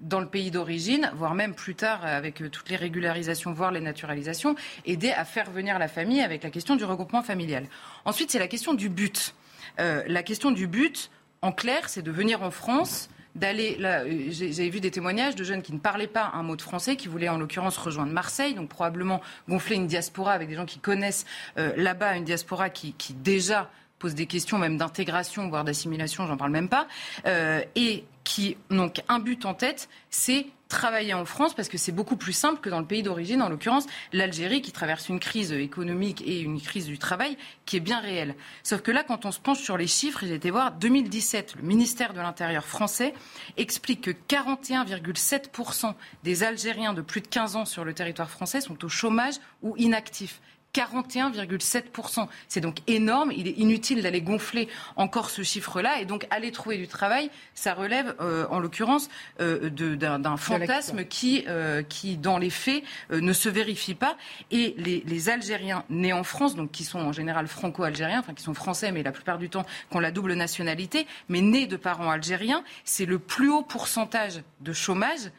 dans le pays d'origine, voire même plus tard avec euh, toutes les régularisations, voire les naturalisations, aider à faire venir la famille avec la question du regroupement familial. Ensuite, c'est la question du but. Euh, la question du but, en clair, c'est de venir en France d'aller là, euh, j'ai vu des témoignages de jeunes qui ne parlaient pas un mot de français, qui voulaient en l'occurrence rejoindre Marseille, donc probablement gonfler une diaspora avec des gens qui connaissent euh, là-bas une diaspora qui, qui déjà pose des questions même d'intégration, voire d'assimilation, j'en parle même pas, euh, et qui n'ont qu'un but en tête, c'est travailler en France parce que c'est beaucoup plus simple que dans le pays d'origine, en l'occurrence l'Algérie qui traverse une crise économique et une crise du travail qui est bien réelle. Sauf que là, quand on se penche sur les chiffres, j'ai été voir 2017, le ministère de l'Intérieur français explique que 41,7% des Algériens de plus de 15 ans sur le territoire français sont au chômage ou inactifs. 41,7%. C'est donc énorme. Il est inutile d'aller gonfler encore ce chiffre-là. Et donc, aller trouver du travail, ça relève, euh, en l'occurrence, euh, d'un fantasme qui, euh, qui, dans les faits, ne se vérifie pas. Et les, les, Algériens nés en France, donc qui sont en général franco-algériens, enfin qui sont français, mais la plupart du temps qui ont la double nationalité, mais nés de parents algériens, c'est le plus haut pourcentage de chômage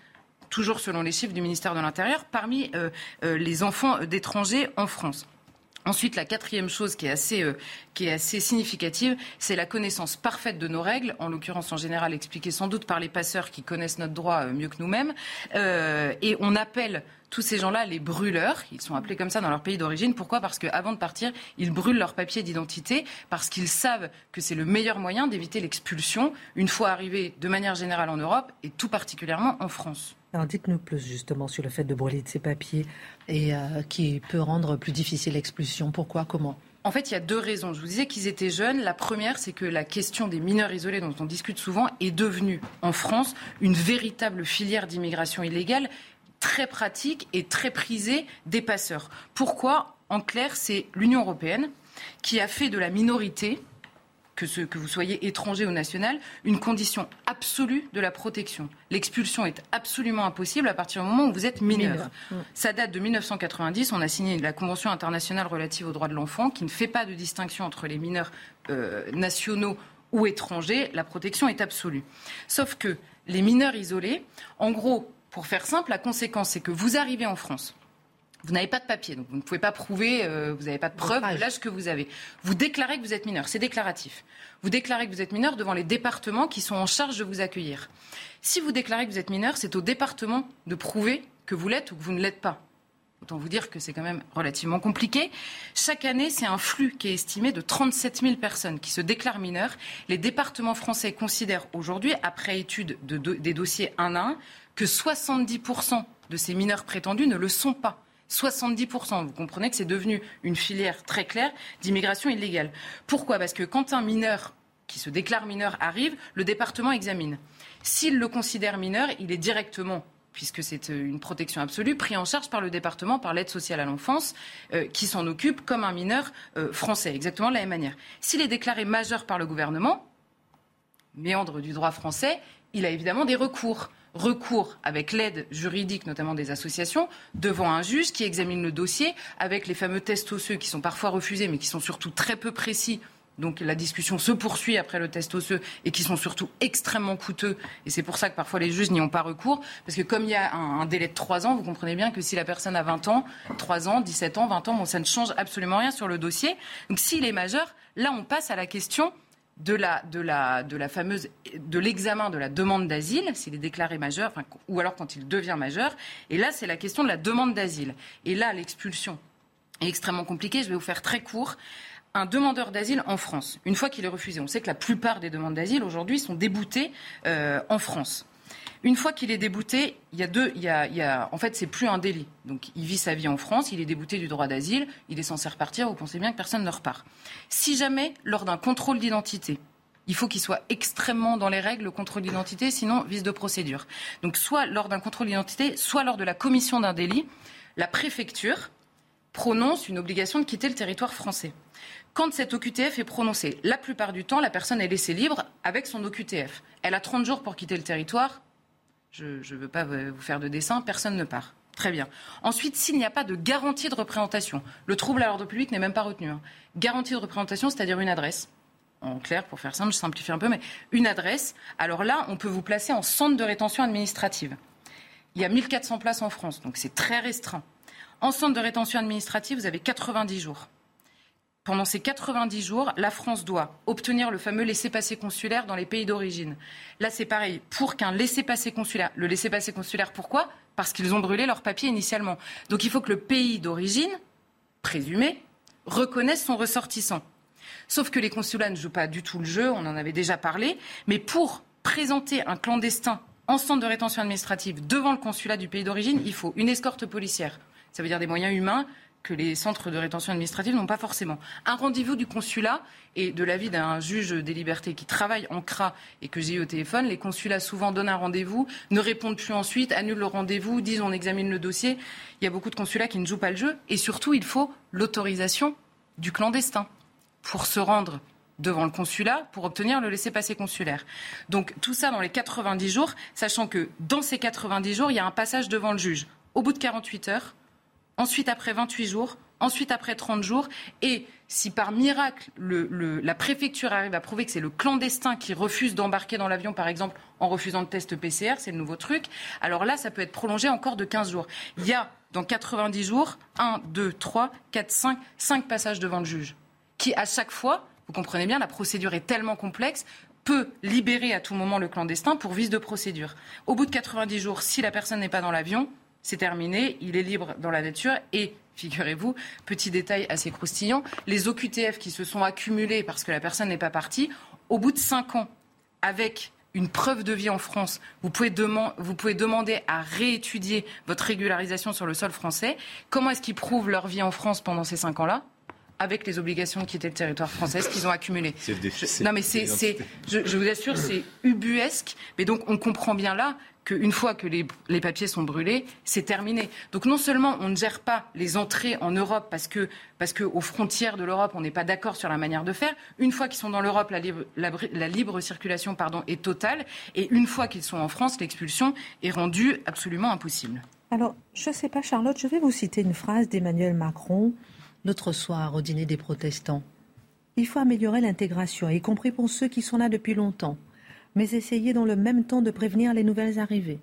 toujours selon les chiffres du ministère de l'Intérieur, parmi euh, euh, les enfants d'étrangers en France. Ensuite, la quatrième chose qui est assez, euh, qui est assez significative, c'est la connaissance parfaite de nos règles, en l'occurrence en général expliquée sans doute par les passeurs qui connaissent notre droit mieux que nous-mêmes. et on appelle tous ces gens-là les brûleurs. Ils sont appelés comme ça dans leur pays d'origine. Pourquoi? Parce qu'avant de partir, ils brûlent leur papier d'identité, parce qu'ils savent que c'est le meilleur moyen d'éviter l'expulsion, une fois arrivés de manière générale en Europe et tout particulièrement en France. Alors dites-nous plus justement sur le fait de brûler de ces papiers et euh, qui peut rendre plus difficile l'expulsion. Pourquoi? Comment? En fait, il y a deux raisons. Je vous disais qu'ils étaient jeunes. La première, c'est que la question des mineurs isolés, dont on discute souvent, est devenue en France une véritable filière d'immigration illégale très pratique et très prisée des passeurs. Pourquoi En clair, c'est l'Union européenne qui a fait de la minorité que, ce, que vous soyez étranger ou national, une condition absolue de la protection. L'expulsion est absolument impossible à partir du moment où vous êtes mineur. Ça date de 1990. On a signé la Convention internationale relative aux droits de l'enfant qui ne fait pas de distinction entre les mineurs euh, nationaux ou étrangers. La protection est absolue. Sauf que les mineurs isolés, en gros, pour faire simple, la conséquence, c'est que vous arrivez en France. Vous n'avez pas de papier, donc vous ne pouvez pas prouver, euh, vous n'avez pas de preuve de l'âge que vous avez. Vous déclarez que vous êtes mineur, c'est déclaratif. Vous déclarez que vous êtes mineur devant les départements qui sont en charge de vous accueillir. Si vous déclarez que vous êtes mineur, c'est au département de prouver que vous l'êtes ou que vous ne l'êtes pas. Autant vous dire que c'est quand même relativement compliqué. Chaque année, c'est un flux qui est estimé de 37 000 personnes qui se déclarent mineurs. Les départements français considèrent aujourd'hui, après étude des dossiers un à un, que 70% de ces mineurs prétendus ne le sont pas. 70%. Vous comprenez que c'est devenu une filière très claire d'immigration illégale. Pourquoi? Parce que quand un mineur qui se déclare mineur arrive, le département examine. S'il le considère mineur, il est directement puisque c'est euh, une protection absolue, pris en charge par le département, par l'aide sociale à l'enfance, euh, qui s'en occupe comme un mineur euh, français, exactement de la même manière. S'il est déclaré majeur par le gouvernement, méandres du droit français, il a évidemment des recours recours avec l'aide juridique, notamment des associations, devant un juge qui examine le dossier avec les fameux tests osseux qui sont parfois refusés, mais qui sont surtout très peu précis donc la discussion se poursuit après le test osseux et qui sont surtout extrêmement coûteux. Et c'est pour ça que parfois les juges n'y ont pas recours. Parce que comme il y a un, délai de 3 ans, vous comprenez bien que si la personne a 20 ans, 3 ans, 17 ans, 20 ans, bon, ça ne change absolument rien sur le dossier. Donc s'il est majeur, là on passe à la question de la, fameuse de l'examen de la demande d'asile, s'il est déclaré majeur, ou alors quand il devient majeur. Et là, c'est la question de la demande d'asile. Et là, l'expulsion est extrêmement compliquée. Je vais vous faire très court un demandeur d'asile en France, une fois qu'il est refusé, on sait que la plupart des demandes d'asile aujourd'hui sont déboutées euh, en France. Une fois qu'il est débouté, il y a deux, il y a, en fait, c'est plus un délit. Donc, il vit sa vie en France, il est débouté du droit d'asile, il est censé repartir. Vous pensez bien que personne ne repart. Si jamais, lors d'un contrôle d'identité, il faut qu'il soit extrêmement dans les règles, le contrôle d'identité, sinon vice de procédure. Donc, soit lors d'un contrôle d'identité, soit lors de la commission d'un délit, la préfecture prononce une obligation de quitter le territoire français. Quand cette OQTF est prononcée, la plupart du temps, la personne est laissée libre avec son OQTF. Elle a 30 jours pour quitter le territoire. Je ne veux pas vous faire de dessin, personne ne part. Très bien. Ensuite, s'il n'y a pas de garantie de représentation, le trouble à l'ordre public n'est même pas retenu. Hein. Garantie de représentation, c'est-à-dire une adresse. En clair, pour faire simple, je simplifie un peu, mais une adresse. Alors là, on peut vous placer en centre de rétention administrative. Il y a 1400 places en France, donc c'est très restreint. En centre de rétention administrative, vous avez 90 jours pendant ces 90 jours, la France doit obtenir le fameux laissez-passer consulaire dans les pays d'origine. Là, c'est pareil. Pour qu'un laissez-passer consulaire, le laissez-passer consulaire, pourquoi? Parce qu'ils ont brûlé leur papier initialement. Donc il faut que le pays d'origine, présumé, reconnaisse son ressortissant. Sauf que les consulats ne jouent pas du tout le jeu, on en avait déjà parlé, mais pour présenter un clandestin en centre de rétention administrative devant le consulat du pays d'origine, il faut une escorte policière. Ça veut dire des moyens humains, que les centres de rétention administrative n'ont pas forcément. Un rendez-vous du consulat et de l'avis d'un juge des libertés qui travaille en CRA et que j'ai eu au téléphone, les consulats souvent donnent un rendez-vous, ne répondent plus ensuite, annulent le rendez-vous, disent on examine le dossier. Il y a beaucoup de consulats qui ne jouent pas le jeu et surtout il faut l'autorisation du clandestin pour se rendre devant le consulat pour obtenir le laissez-passer consulaire. Donc tout ça dans les 90 jours, sachant que dans ces 90 jours, il y a un passage devant le juge. Au bout de 48 heures, ensuite après 28 jours, ensuite après 30 jours. Et si par miracle la préfecture arrive à prouver que c'est le clandestin qui refuse d'embarquer dans l'avion, par exemple, en refusant le test PCR, c'est le nouveau truc, alors là, ça peut être prolongé encore de 15 jours. Il y a dans 90 jours 1, 2, 3, 4, 5, 5 passages devant le juge. Qui, à chaque fois, vous comprenez bien, la procédure est tellement complexe, peut libérer à tout moment le clandestin pour vice de procédure. Au bout de 90 jours, si la personne n'est pas dans l'avion, c'est terminé, il est libre dans la nature et figurez-vous, petit détail assez croustillant, les OQTF qui se sont accumulés parce que la personne n'est pas partie, au bout de cinq ans, avec une preuve de vie en France, vous pouvez, vous pouvez demander à réétudier votre régularisation sur le sol français. Comment est-ce qu'ils prouvent leur vie en France pendant ces cinq ans-là? Avec les obligations de quitter le territoire français qu'ils ont accumulées. non, mais c'est, je, je, vous assure, c'est ubuesque. Mais donc, on comprend bien là qu'une fois que les, papiers sont brûlés, c'est terminé. Donc non seulement on ne gère pas les entrées en Europe parce que parce qu'aux frontières de l'Europe, on n'est pas d'accord sur la manière de faire. Une fois qu'ils sont dans l'Europe, la libre, la, libre circulation pardon, est totale. Et une fois qu'ils sont en France, l'expulsion est rendue absolument impossible. Alors, je ne sais pas, Charlotte, je vais vous citer une phrase d'Emmanuel Macron l'autre soir au dîner des protestants. Il faut améliorer l'intégration, y compris pour ceux qui sont là depuis longtemps mais essayer dans le même temps de prévenir les nouvelles arrivées,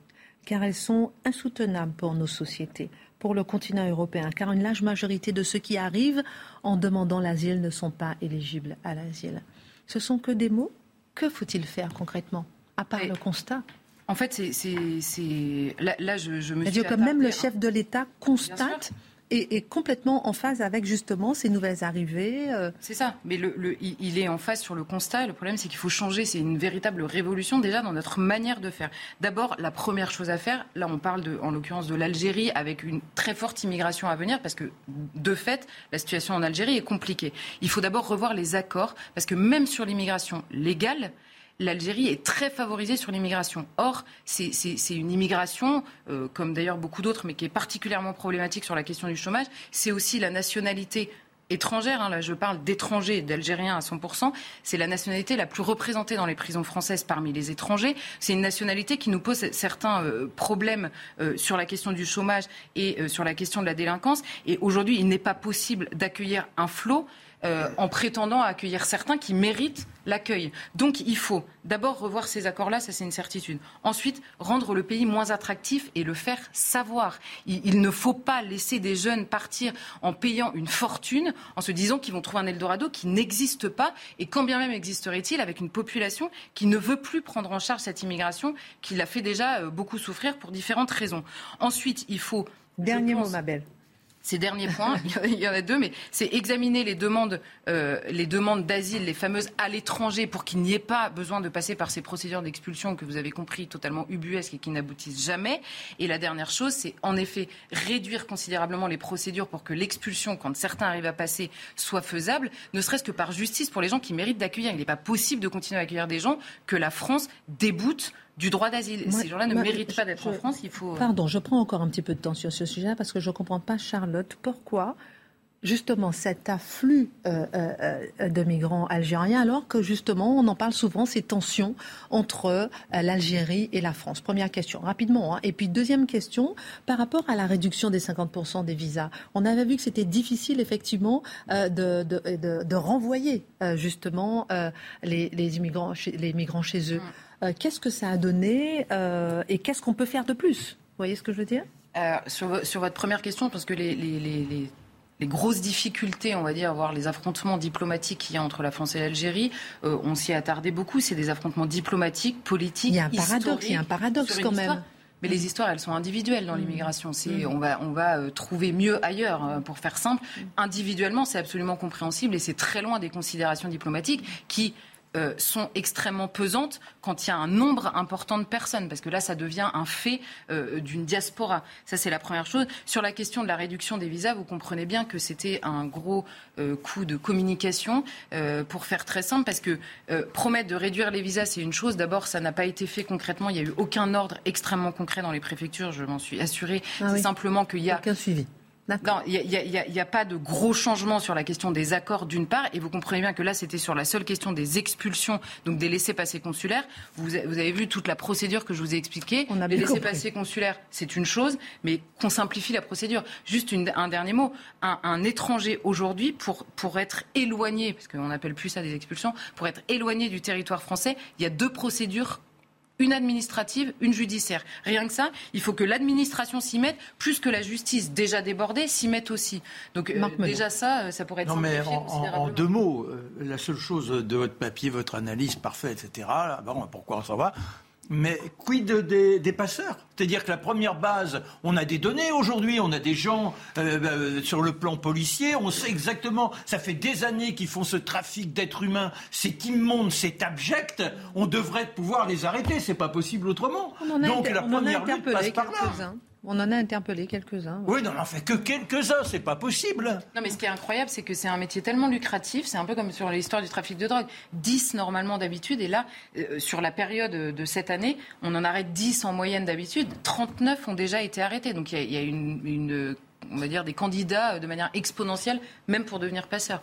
car elles sont insoutenables pour nos sociétés, pour le continent européen, car une large majorité de ceux qui arrivent en demandant l'asile ne sont pas éligibles à l'asile. Ce sont que des mots. Que faut-il faire concrètement, à part le constat? en fait, c'est là, je, je me suis. Dire que même le chef de l'État constate est, complètement en phase avec justement ces nouvelles arrivées. Euh. C'est ça, mais il est en phase sur le constat. le problème, c'est qu'il faut changer. C'est une véritable révolution déjà dans notre manière de faire. D'abord, la première chose à faire, là on parle en l'occurrence de l'Algérie avec une très forte immigration à venir parce que de fait, la situation en Algérie est compliquée. Il faut d'abord revoir les accords parce que même sur l'immigration légale, l'Algérie est très favorisée sur l'immigration. Or, c'est une immigration, euh, comme d'ailleurs beaucoup d'autres, mais qui est particulièrement problématique sur la question du chômage. C'est aussi la nationalité étrangère, hein, là je parle d'étrangers, d'Algériens à 100%, c'est la nationalité la plus représentée dans les prisons françaises parmi les étrangers. C'est une nationalité qui nous pose certains euh, problèmes euh, sur la question du chômage et sur la question de la délinquance. Et aujourd'hui, il n'est pas possible d'accueillir un flot euh, en prétendant accueillir certains qui méritent l'accueil. Donc il faut d'abord revoir ces accords-là, ça c'est une certitude. Ensuite, rendre le pays moins attractif et le faire savoir. Il, ne faut pas laisser des jeunes partir en payant une fortune, en se disant qu'ils vont trouver un Eldorado qui n'existe pas, et quand bien même existerait-il, avec une population qui ne veut plus prendre en charge cette immigration, qui l'a fait déjà euh, beaucoup souffrir pour différentes raisons. Ensuite, il faut... Dernier mot, ma belle ces derniers points, il y en a deux, mais c'est examiner les demandes, euh, les demandes d'asile, les fameuses à l'étranger, pour qu'il n'y ait pas besoin de passer par ces procédures d'expulsion que vous avez compris totalement ubuesques et qui n'aboutissent jamais. Et la dernière chose, c'est en effet réduire considérablement les procédures pour que l'expulsion, quand certains arrivent à passer, soit faisable, ne serait-ce que par justice pour les gens qui méritent d'accueillir. Il n'est pas possible de continuer à accueillir des gens que la France déboute du droit d'asile. Ces gens-là ne méritent pas d'être en France. Il faut. Euh, Pardon, je prends encore un petit peu de temps sur ce sujet parce que je ne comprends pas, Charlotte, pourquoi justement cet afflux euh, euh, de migrants algériens, alors que justement on en parle souvent, ces tensions entre l'Algérie et la France? Première question, rapidement. Hein. Et puis deuxième question, par rapport à la réduction des 50% des visas, on avait vu que c'était difficile effectivement de, de, renvoyer justement les, les, immigrants, les migrants chez eux. Mm. Euh, qu'est-ce que ça a donné euh, et qu'est-ce qu'on peut faire de plus? Vous voyez ce que je veux dire? Euh, sur, votre première question, parce que les, les, grosses difficultés, on va dire, voire les affrontements diplomatiques qu'il y a entre la France et l'Algérie, on s'y est attardé beaucoup. C'est des affrontements diplomatiques, politiques. Il y a un paradoxe, il y a un paradoxe quand même. Mais les histoires, elles sont individuelles dans mmh. l'immigration. C'est, mmh. on va, on va trouver mieux ailleurs, pour faire simple. Individuellement, c'est absolument compréhensible et c'est très loin des considérations diplomatiques qui euh, sont extrêmement pesantes quand il y a un nombre important de personnes, parce que là, ça devient un fait euh, d'une diaspora. Ça, c'est la première chose. Sur la question de la réduction des visas, vous comprenez bien que c'était un gros euh, coup de communication, pour faire très simple, parce que promettre de réduire les visas, c'est une chose. D'abord, ça n'a pas été fait concrètement. Il n'y a eu aucun ordre extrêmement concret dans les préfectures, je m'en suis assurée. Ah c'est simplement qu'il y a... Aucun suivi. Non, il n'y a, pas de gros changements sur la question des accords d'une part, et vous comprenez bien que là, c'était sur la seule question des expulsions, donc des laissés-passer consulaires. Vous, avez vu toute la procédure que je vous ai expliquée. On a Les laissés-passer consulaires, c'est une chose, mais qu'on simplifie la procédure. Juste un dernier mot. Un, étranger aujourd'hui, pour, pour être éloigné, parce qu'on n'appelle plus ça des expulsions, pour être éloigné du territoire français, il y a deux procédures une administrative, une judiciaire. Rien que ça, il faut que l'administration s'y mette, plus que la justice déjà débordée s'y mette aussi. Donc euh, déjà ça, euh, ça pourrait être non, mais en, deux mots, euh, la seule chose de votre papier, votre analyse parfaite, etc. bon, pourquoi on s'en va? Mais quid des, passeurs? C'est-à-dire que la première base, on a des données aujourd'hui, on a des gens euh, euh, sur le plan policier, on sait exactement, ça fait des années qu'ils font ce trafic d'êtres humains, c'est immonde, c'est abject, on devrait pouvoir les arrêter, c'est pas possible autrement. Donc la première lutte passe par là. On en a interpellé quelques-uns. Oui, non, on n'en fait que quelques-uns, c'est pas possible. Non, mais ce qui est incroyable, c'est que c'est un métier tellement lucratif, c'est un peu comme sur l'histoire du trafic de drogue. 10 normalement d'habitude, et là, euh, sur la période de cette année, on en arrête 10 en moyenne d'habitude. 39 ont déjà été arrêtés. Donc il y a, une, on va dire, des candidats de manière exponentielle, même pour devenir passeurs.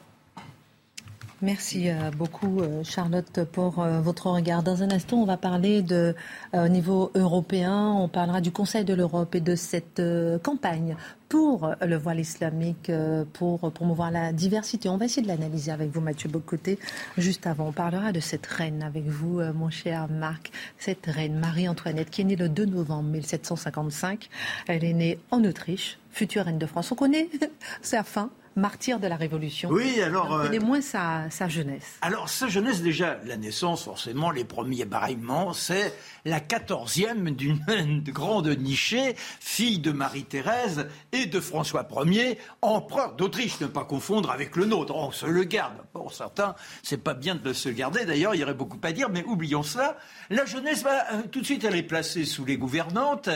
Merci euh, beaucoup, euh, Charlotte, pour euh, votre regard. Dans un instant, on va parler de, au niveau européen, on parlera du Conseil de l'Europe et de cette campagne pour le voile islamique, pour promouvoir la diversité. On va essayer de l'analyser avec vous, Mathieu Bocoté, juste avant. On parlera de cette reine avec vous, mon cher Marc, cette reine Marie-Antoinette, qui est née le 2 novembre 1755. Elle est née en Autriche, future reine de France. On connaît sa fin, martyr de la Révolution. Oui, alors. On connaît euh, moins sa, jeunesse. Alors, sa jeunesse, déjà, la naissance, forcément, les premiers baraillements, c'est la quatorzième d'une grande nichée, fille de Marie-Thérèse et de François Ier, empereur d'Autriche. Ne pas confondre avec le nôtre. On se le garde. Pour certains, c'est pas bien de se garder. D'ailleurs, il y aurait beaucoup à dire, mais oublions cela. La jeunesse, bah, euh, tout de suite, elle est placée sous les gouvernantes.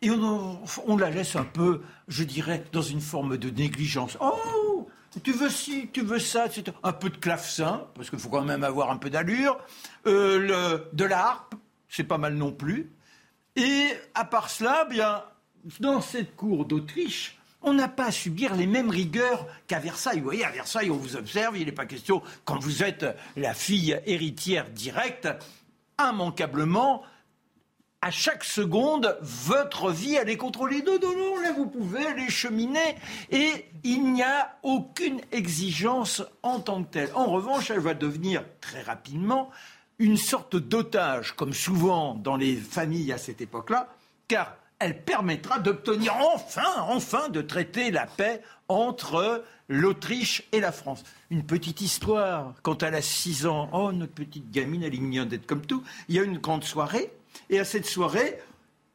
Et on, la laisse un peu, je dirais, dans une forme de négligence. Oh tu veux ci, tu veux ça, un peu de clavecin, parce qu'il faut quand même avoir un peu d'allure, euh, de l'harpe, c'est pas mal non plus. Et à part cela, bien, dans cette cour d'Autriche, on n'a pas à subir les mêmes rigueurs qu'à Versailles. Vous voyez, à Versailles, on vous observe, il n'est pas question, quand vous êtes la fille héritière directe, immanquablement, à chaque seconde, votre vie, elle est contrôlée. Non, non, non, là, vous pouvez aller cheminer. Et il n'y a aucune exigence en tant que telle. En revanche, elle va devenir très rapidement une sorte d'otage, comme souvent dans les familles à cette époque-là, car elle permettra d'obtenir enfin, enfin, de traiter la paix entre l'Autriche et la France. Une petite histoire, quand elle a 6 ans, oh, notre petite gamine, elle est mignonne d'être comme tout, il y a une grande soirée, et à cette soirée,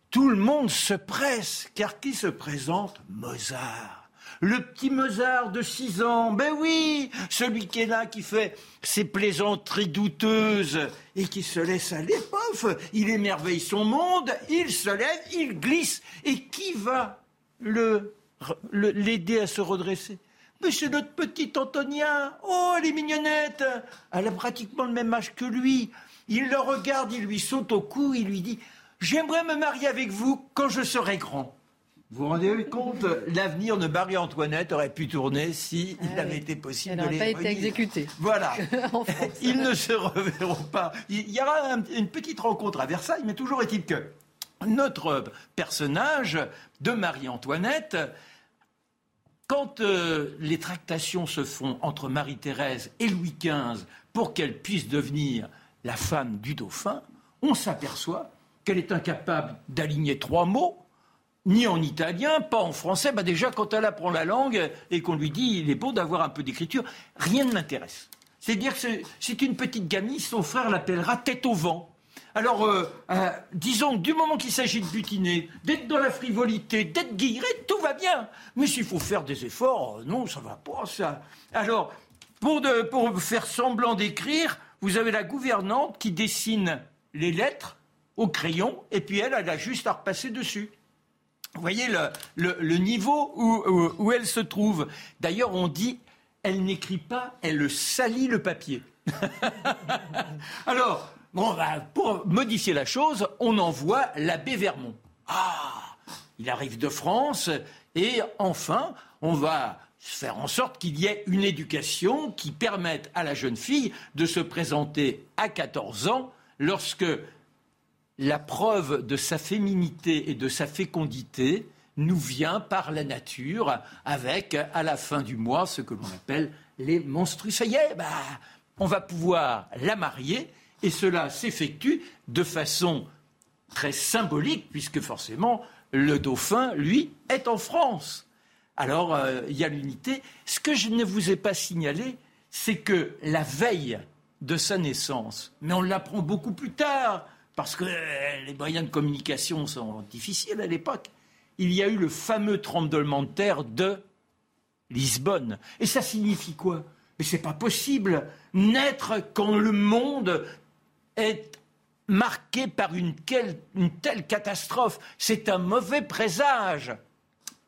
tout le monde se presse, car qui se présente Mozart. Le petit Mozart de 6 ans, ben oui, celui qui est là, qui fait ses plaisanteries douteuses et qui se laisse aller, pof, il émerveille son monde, il se lève, il glisse. Et qui va le, l'aider à se redresser? Mais notre petite Antonia. Oh, elle est mignonnette. Elle a pratiquement le même âge que lui. Il le regarde, il lui saute au cou, il lui dit J'aimerais me marier avec vous quand je serai grand. Vous vous rendez compte L'avenir de Marie-Antoinette aurait pu tourner s'il ah avait été possible Elle de les pas été exécutée. Voilà. Ils ne se reverront pas. Il y aura une petite rencontre à Versailles, mais toujours est-il que notre personnage de Marie-Antoinette, quand euh, les tractations se font entre Marie-Thérèse et Louis XV pour qu'elle puisse devenir la femme du dauphin, on s'aperçoit qu'elle est incapable d'aligner trois mots ni en italien, pas en français. Bah déjà, quand elle apprend la langue et qu'on lui dit il est beau d'avoir un peu d'écriture, rien ne m'intéresse. C'est-à-dire que c'est une petite gamine, son frère l'appellera tête au vent. Alors, euh, euh, disons, du moment qu'il s'agit de butiner, d'être dans la frivolité, d'être guiré, tout va bien. Mais s'il faut faire des efforts, euh, non, ça va pas, ça. Alors, pour, pour faire semblant d'écrire, vous avez la gouvernante qui dessine les lettres au crayon, et puis elle, elle a juste à repasser dessus. Vous voyez le, niveau où, elle se trouve. D'ailleurs, on dit, elle n'écrit pas, elle salit le papier. Alors, bah, pour modifier la chose, on envoie l'abbé Vermont. Ah, il arrive de France et enfin, on va faire en sorte qu'il y ait une éducation qui permette à la jeune fille de se présenter à 14 ans lorsque la preuve de sa féminité et de sa fécondité nous vient par la nature avec, à la fin du mois, ce que l'on appelle les menstrues. Ça bah, on va pouvoir la marier et cela s'effectue de façon très symbolique puisque forcément le dauphin, lui, est en France. Alors, euh, il y a l'unité. Ce que je ne vous ai pas signalé, c'est que la veille de sa naissance, mais on l'apprend beaucoup plus tard, parce que euh, les moyens de communication sont difficiles à l'époque, il y a eu le fameux tremblement de terre de Lisbonne. Et ça signifie quoi? Mais c'est pas possible naître quand le monde est marqué par une, une telle catastrophe. C'est un mauvais présage.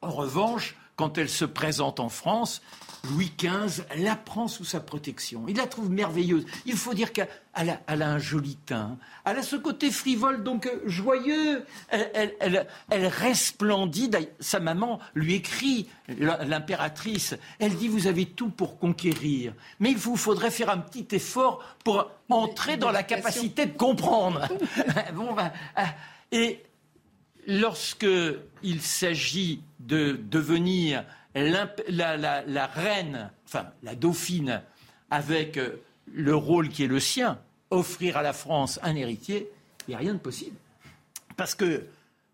En revanche, quand elle se présente en France, Louis XV la prend sous sa protection. Il la trouve merveilleuse. Il faut dire qu'elle a, un joli teint. Elle a ce côté frivole, donc euh, joyeux. Elle, resplendit. Sa maman lui écrit, l'impératrice. Elle dit Vous avez tout pour conquérir. Mais il vous faudrait faire un petit effort pour entrer dans la capacité de comprendre. bon, ben, euh, et lorsque il s'agit de devenir la, reine, enfin la dauphine, avec euh, le rôle qui est le sien, offrir à la France un héritier, il n'y a rien de possible. Parce que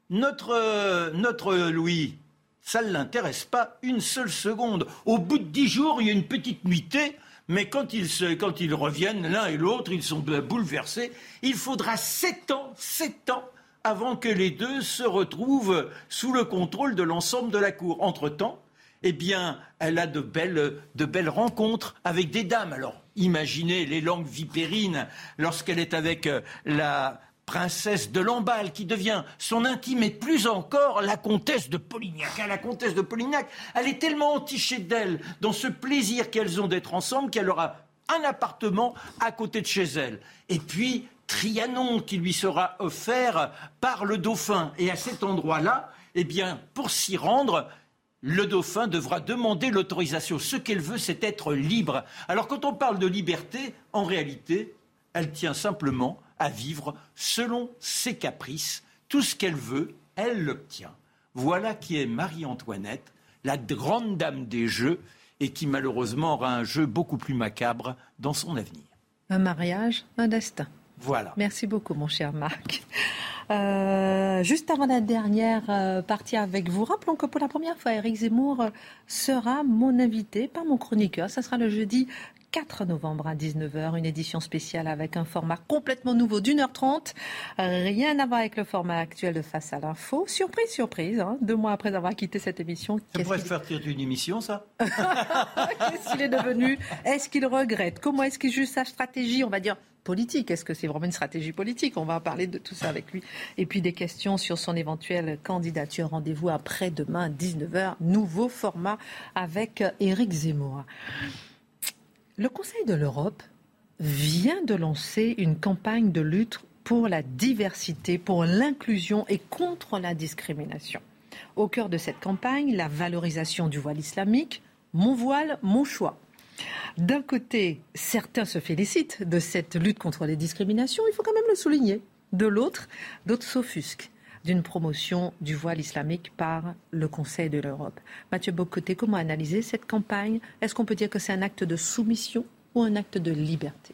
notre, euh, notre Louis, ça ne l'intéresse pas une seule seconde. Au bout de dix jours, il y a une petite nuitée, mais quand ils reviennent, l'un et l'autre, ils sont bouleversés. Il faudra sept ans, sept ans, avant que les deux se retrouvent sous le contrôle de l'ensemble de la cour. Entre-temps, eh bien, elle a de belles, de belles rencontres avec des dames. Alors, imaginez les langues vipérines lorsqu'elle est avec euh, la princesse de Lamballe, qui devient son intime, et plus encore la comtesse de Polignac. Hein, la comtesse de Polignac, elle est tellement entichée d'elle, dans ce plaisir qu'elles ont d'être ensemble, qu'elle aura un appartement à côté de chez elle. Et puis, Trianon, qui lui sera offert par le dauphin. Et à cet endroit-là, eh bien, pour s'y rendre, le dauphin devra demander l'autorisation. Ce qu'elle veut, c'est être libre. Alors quand on parle de liberté, en réalité, elle tient simplement à vivre selon ses caprices. Tout ce qu'elle veut, elle l'obtient. Voilà qui est Marie-Antoinette, la grande dame des jeux, et qui malheureusement aura un jeu beaucoup plus macabre dans son avenir. Un mariage, un destin. Voilà. Merci beaucoup, mon cher Marc. Euh, juste avant la dernière euh, partie avec vous, rappelons que pour la première fois, Eric Zemmour sera mon invité, pas mon chroniqueur. Ça sera le jeudi 4 novembre à 19h, une édition spéciale avec un format complètement nouveau d'une heure trente. Rien à voir avec le format actuel de Face à l'info. Surprise, surprise, hein, deux mois après avoir quitté cette émission. Ça pourrait se faire tirer d'une émission, ça Qu'est-ce qu'il est devenu? Est-ce qu'il regrette? Comment est-ce qu'il juge sa stratégie, on va dire, politique. Est-ce que c'est vraiment une stratégie politique? On va parler de tout ça avec lui. Et puis des questions sur son éventuelle candidature. Rendez-vous après-demain, 19h. Nouveau format avec Éric Zemmour. Le Conseil de l'Europe vient de lancer une campagne de lutte pour la diversité, pour l'inclusion et contre la discrimination. Au cœur de cette campagne, la valorisation du voile islamique, mon voile, mon choix. D'un côté, certains se félicitent de cette lutte contre les discriminations, il faut quand même le souligner. De l'autre, d'autres s'offusquent d'une promotion du voile islamique par le Conseil de l'Europe. Mathieu Bocoté, comment analyser cette campagne? Est-ce qu'on peut dire que c'est un acte de soumission ou un acte de liberté?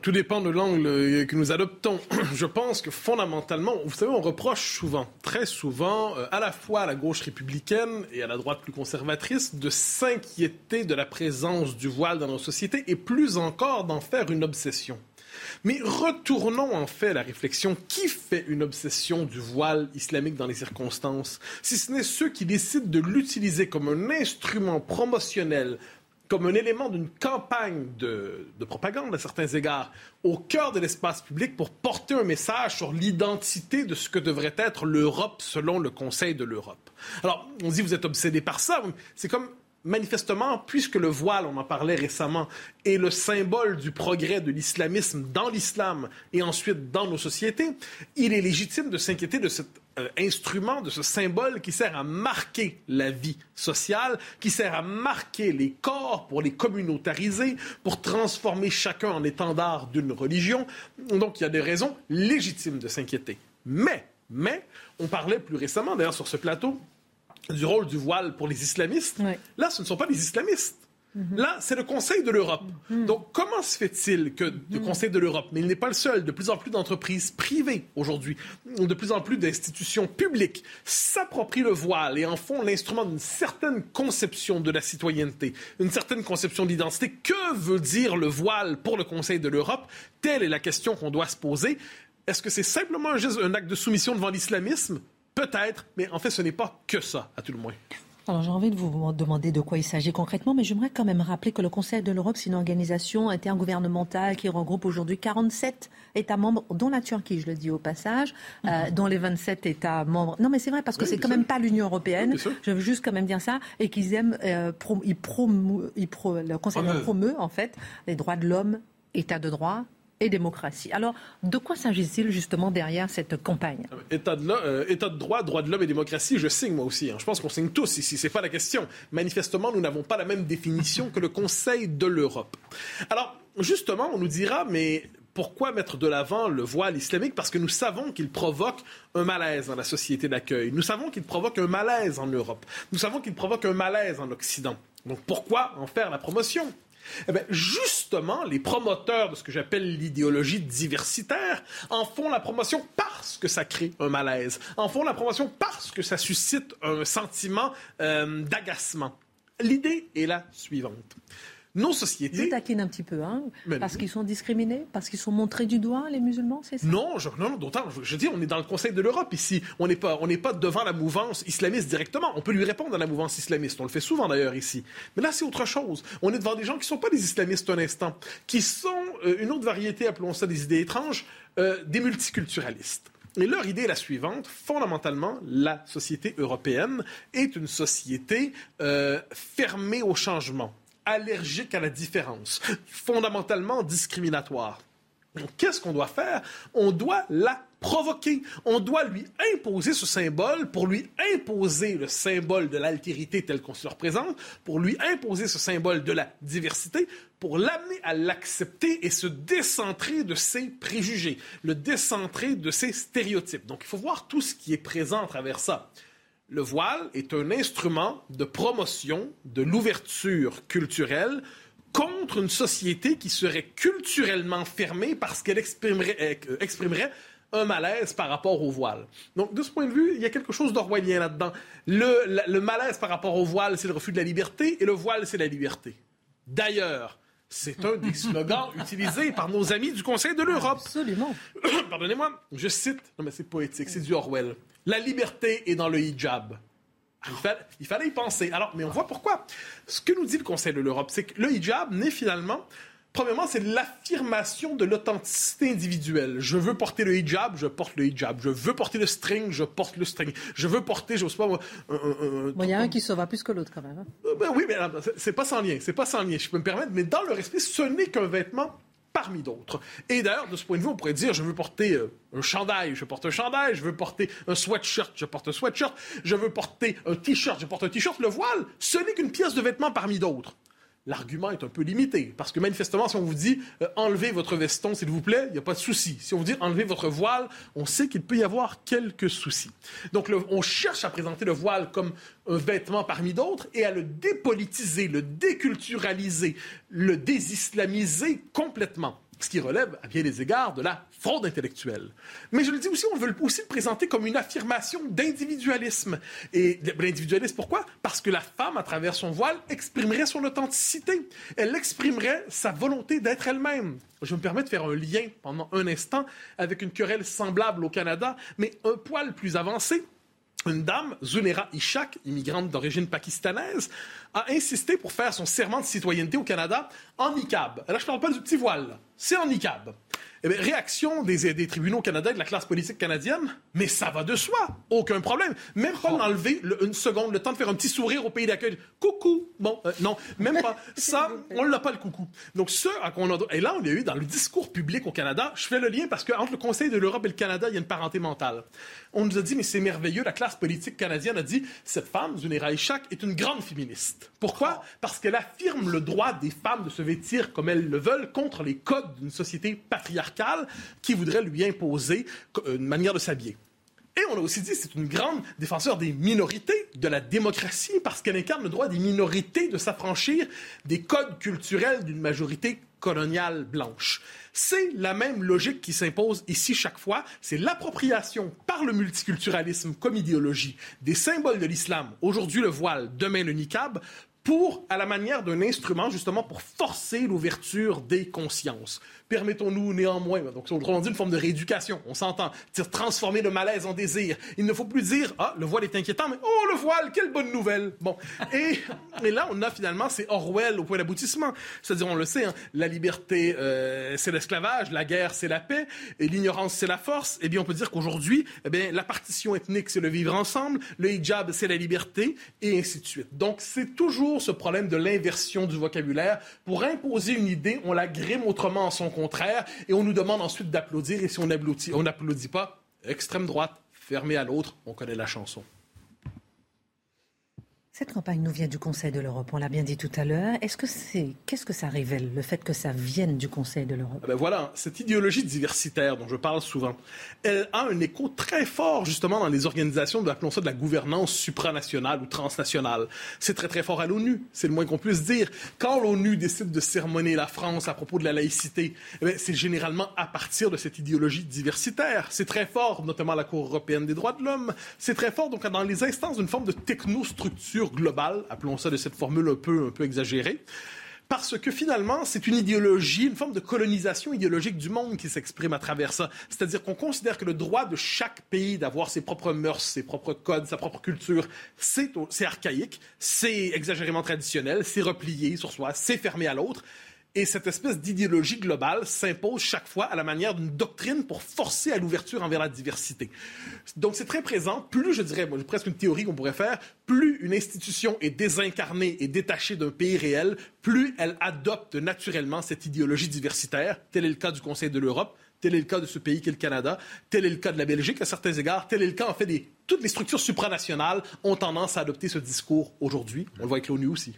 Tout dépend de l'angle euh, que nous adoptons. Je pense que fondamentalement, vous savez, on reproche souvent, très souvent, euh, à la fois à la gauche républicaine et à la droite plus conservatrice, de s'inquiéter de la présence du voile dans nos sociétés et plus encore d'en faire une obsession. Mais retournons en fait à la réflexion. Qui fait une obsession du voile islamique dans les circonstances? Si ce n'est ceux qui décident de l'utiliser comme un instrument promotionnel comme un élément d'une campagne de, propagande à certains égards au cœur de l'espace public pour porter un message sur l'identité de ce que devrait être l'Europe selon le Conseil de l'Europe. Alors, on dit vous êtes obsédé par ça, c'est comme manifestement, puisque le voile, on en parlait récemment, est le symbole du progrès de l'islamisme dans l'islam et ensuite dans nos sociétés, il est légitime de s'inquiéter de cet euh, instrument, de ce symbole qui sert à marquer la vie sociale, qui sert à marquer les corps pour les communautariser, pour transformer chacun en étendard d'une religion. Donc il y a des raisons légitimes de s'inquiéter. Mais, mais, on parlait plus récemment, d'ailleurs sur ce plateau, du rôle du voile pour les islamistes. Là, ce ne sont pas les islamistes. Mhm. Là, c'est le Conseil de l'Europe. Mhm. Donc, comment se fait-il que le mhm. Conseil de l'Europe, mais il n'est pas le seul, de plus en plus d'entreprises privées aujourd'hui, de plus en plus d'institutions publiques s'approprient le voile et en font l'instrument d'une certaine conception de la citoyenneté, une certaine conception d'identité. Que veut dire le voile pour le Conseil de l'Europe? Telle est la question qu'on doit se poser. Est-ce que c'est simplement un acte de soumission devant l'islamisme? Peut-être, mais en fait, ce n'est pas que ça, à tout le moins. Alors j'ai envie de vous demander de quoi il s'agit concrètement, mais j'aimerais quand même rappeler que le Conseil de l'Europe, c'est une organisation intergouvernementale qui regroupe aujourd'hui 47 États membres, dont la Turquie, je le dis au passage, euh, mhm. dont les 27 États membres. Non mais c'est vrai, parce que c'est quand même pas l'Union européenne, je veux juste quand même dire ça, et qu'ils aiment, euh, ils le Conseil promeut en fait les droits de l'homme, État de droit, et démocratie. Alors, de quoi s'agit-il justement derrière cette campagne? État de, euh, état de droit, droit de l'homme et démocratie, je signe moi aussi. Hein. Je pense qu'on signe tous ici, c'est pas la question. Manifestement, nous n'avons pas la même définition que le Conseil de l'Europe. Alors, justement, on nous dira, mais pourquoi mettre de l'avant le voile islamique? Parce que nous savons qu'il provoque un malaise dans la société d'accueil. Nous savons qu'il provoque un malaise en Europe. Nous savons qu'il provoque un malaise en Occident. Donc pourquoi en faire la promotion? Eh bien, justement, les promoteurs de ce que j'appelle l'idéologie diversitaire en font la promotion parce que ça crée un malaise, en font la promotion parce que ça suscite un sentiment euh, d'agacement. L'idée est la suivante nos sociétés. Vous taquinent un petit peu, hein Parce qu'ils sont discriminés Parce qu'ils sont montrés du doigt, les musulmans, c'est ça? Non, je, non, d'autant. Je, dis, on est dans le Conseil de l'Europe ici. On n'est pas, on n'est pas devant la mouvance islamiste directement. On peut lui répondre à la mouvance islamiste. On le fait souvent d'ailleurs ici. Mais là, c'est autre chose. On est devant des gens qui ne sont pas des islamistes un instant, qui sont euh, une autre variété, appelons ça des idées étranges, euh, des multiculturalistes. Et leur idée est la suivante. Fondamentalement, la société européenne est une société euh, fermée au changement allergique à la différence, fondamentalement discriminatoire. Donc, qu'est-ce qu'on doit faire? On doit la provoquer. On doit lui imposer ce symbole pour lui imposer le symbole de l'altérité tel qu'on se le représente, pour lui imposer ce symbole de la diversité, pour l'amener à l'accepter et se décentrer de ses préjugés, le décentrer de ses stéréotypes. Donc il faut voir tout ce qui est présent à travers ça. Le voile est un instrument de promotion de l'ouverture culturelle contre une société qui serait culturellement fermée parce qu'elle exprimerait, euh, exprimerait un malaise par rapport au voile. Donc, de ce point de vue, il y a quelque chose d'orwellien là-dedans. Le, le, malaise par rapport au voile, c'est le refus de la liberté, et le voile, c'est la liberté. D'ailleurs, c'est un des slogans utilisés par nos amis du Conseil de l'Europe. Absolument. Pardonnez-moi, je cite, non mais c'est poétique, c'est du Orwell. La liberté est dans le hijab. Il fallait, y penser. Alors, mais on voit pourquoi. Ce que nous dit le Conseil de l'Europe, c'est que le hijab n'est finalement Premièrement, c'est l'affirmation de l'authenticité individuelle. Je veux porter le hijab, je porte le hijab. Je veux porter le string, je porte le string. Je veux porter, je sais pas, il y a un qui se va plus que l'autre quand même. Hein. Euh, ben oui, mais c'est pas sans lien. C'est pas sans lien. Je peux me permettre, mais dans le respect, ce n'est qu'un vêtement parmi d'autres. Et d'ailleurs, de ce point de vue, on pourrait dire, je veux porter euh, un chandail, je porte un chandail, je veux porter un sweatshirt, je porte un sweatshirt, je veux porter un t-shirt, je porte un t-shirt. Le voile, ce n'est qu'une pièce de vêtement parmi d'autres l'argument est un peu limité. Parce que manifestement, si on vous dit euh, enlevez votre veston, s'il vous plaît, il n'y a pas de souci. Si on vous dit enlevez votre voile, on sait qu'il peut y avoir quelques soucis. Donc, on cherche à présenter le voile comme un vêtement parmi d'autres et à le dépolitiser, le déculturaliser, le désislamiser complètement ce qui relève à bien des égards de la fraude intellectuelle. Mais je le dis aussi, on veut aussi le présenter comme une affirmation d'individualisme. Et l'individualisme, pourquoi? Parce que la femme, à travers son voile, exprimerait son authenticité. Elle exprimerait sa volonté d'être elle-même. Je me permets de faire un lien pendant un instant avec une querelle semblable au Canada, mais un poil plus avancé une dame, Zunera Ishak, immigrante d'origine pakistanaise, a insisté pour faire son serment de citoyenneté au Canada en niqab. Là, je ne parle pas du petit voile, c'est en niqab. Eh réaction des, des, tribunaux canadiens et de la classe politique canadienne, mais ça va de soi, aucun problème. Même pas d'enlever une seconde, le temps de faire un petit sourire au pays d'accueil. Coucou! Bon, euh, non, même pas. Ça, on l'a pas le coucou. Donc, ce à quoi on a... Et là, on a eu dans le discours public au Canada, je fais le lien parce qu'entre le Conseil de l'Europe et le Canada, il y a une parenté mentale. On nous a dit, mais c'est merveilleux, la classe politique canadienne a dit, cette femme, Zunera Ishak, est une grande féministe. Pourquoi? Parce qu'elle affirme le droit des femmes de se vêtir comme elles le veulent contre les codes d'une société patriarcale qui voudrait lui imposer une manière de s'habiller. Et on a aussi dit c'est une grande défenseur des minorités, de la démocratie, parce qu'elle incarne le droit des minorités de s'affranchir des codes culturels d'une majorité coloniale blanche. C'est la même logique qui s'impose ici chaque fois, c'est l'appropriation par le multiculturalisme comme idéologie des symboles de l'islam, aujourd'hui le voile, demain le niqab, pour, à la manière d'un instrument, justement, pour forcer l'ouverture des consciences permettons-nous néanmoins, donc autrement dit une forme de rééducation, on s'entend, transformer le malaise en désir. Il ne faut plus dire, ah, le voile est inquiétant, mais oh, le voile, quelle bonne nouvelle. Bon, et, et là, on a finalement, c'est Orwell au point d'aboutissement. C'est-à-dire, on le sait, hein, la liberté, euh, c'est l'esclavage, la guerre, c'est la paix, et l'ignorance, c'est la force. Eh bien, on peut dire qu'aujourd'hui, eh bien, la partition ethnique, c'est le vivre ensemble, le hijab, c'est la liberté, et ainsi de suite. Donc, c'est toujours ce problème de l'inversion du vocabulaire. Pour imposer une idée, on la grime autrement en son contraire, et on nous demande ensuite d'applaudir, et si on on n'applaudit pas, extrême droite, fermée à l'autre, on connaît la chanson. Cette campagne nous vient du Conseil de l'Europe, on l'a bien dit tout à l'heure. Est-ce que c'est qu'est-ce que ça révèle le fait que ça vienne du Conseil de l'Europe? Ah ben Voilà, cette idéologie diversitaire dont je parle souvent, elle a un écho très fort justement dans les organisations de appelons ça de la gouvernance supranationale ou transnationale. C'est très très fort à l'ONU, c'est le moins qu'on puisse dire. Quand l'ONU décide de sermonner la France à propos de la laïcité, eh c'est généralement à partir de cette idéologie diversitaire. C'est très fort, notamment à la Cour européenne des droits de l'homme. C'est très fort donc dans les instances d'une forme de technostructure globale, appelons ça de cette formule un peu, un peu exagérée parce que finalement, c'est une idéologie, une forme de colonisation idéologique du monde qui s'exprime à travers ça. C'est-à-dire qu'on considère que le droit de chaque pays d'avoir ses propres mœurs, ses propres codes, sa propre culture, c'est archaïque, c'est exagérément traditionnel, c'est replié sur soi, c'est fermé à l'autre. Et cette espèce d'idéologie globale s'impose chaque fois à la manière d'une doctrine pour forcer à l'ouverture envers la diversité. Donc c'est très présent. Plus, je dirais, moi, presque une théorie qu'on pourrait faire, plus une institution est désincarnée et détachée d'un pays réel, plus elle adopte naturellement cette idéologie diversitaire. Tel est le cas du Conseil de l'Europe. Tel est le cas de ce pays qu'est le Canada. Tel est le cas de la Belgique à certains égards. Tel est le cas, en fait, des... toutes les structures supranationales ont tendance à adopter ce discours aujourd'hui. On le voit avec l'ONU aussi.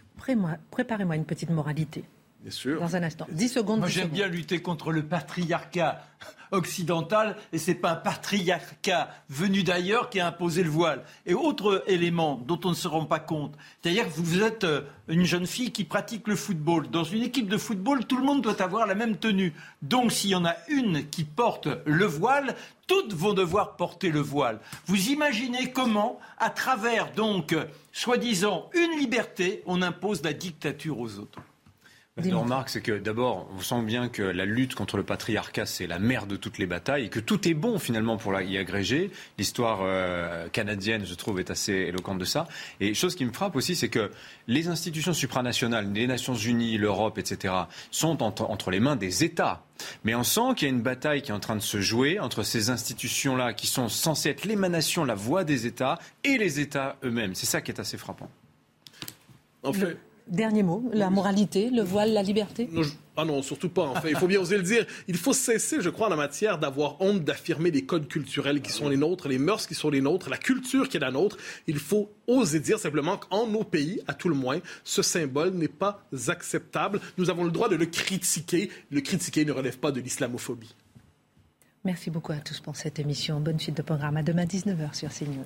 Préparez-moi une petite moralité. Bien sûr. Dans un instant. 10 secondes. Moi, j'aime bien lutter contre le patriarcat occidental et c'est pas un patriarcat venu d'ailleurs qui a imposé le voile. Et autre élément dont on ne se rend pas compte, c'est-à-dire que vous êtes euh, une jeune fille qui pratique le football. Dans une équipe de football, tout le monde doit avoir la même tenue. Donc s'il y en a une qui porte le voile, toutes vont devoir porter le voile. Vous imaginez comment, à travers donc, soi-disant, une liberté, on impose la dictature aux autres. La remarque, c'est que d'abord, on sent bien que la lutte contre le patriarcat, c'est la mère de toutes les batailles et que tout est bon finalement pour y agréger. L'histoire euh, canadienne, je trouve, est assez éloquente de ça. Et chose qui me frappe aussi, c'est que les institutions supranationales, les Nations Unies, l'Europe, etc., sont entre, entre les mains des États. Mais on sent qu'il y a une bataille qui est en train de se jouer entre ces institutions-là qui sont censées être l'émanation, la voix des États et les États eux-mêmes. C'est ça qui est assez frappant. En fait, Dernier mot, la moralité, le voile, la liberté? Ah non, surtout pas. En fait, il faut bien oser le dire. Il faut cesser, je crois, en la matière d'avoir honte d'affirmer les codes culturels qui sont les nôtres, les mœurs qui sont les nôtres, la culture qui est la nôtre. Il faut oser dire simplement qu'en nos pays, à tout le moins, ce symbole n'est pas acceptable. Nous avons le droit de le critiquer. Le critiquer ne relève pas de l'islamophobie. Merci beaucoup à tous pour cette émission. Bonne suite de programme. À demain 19h sur CNews.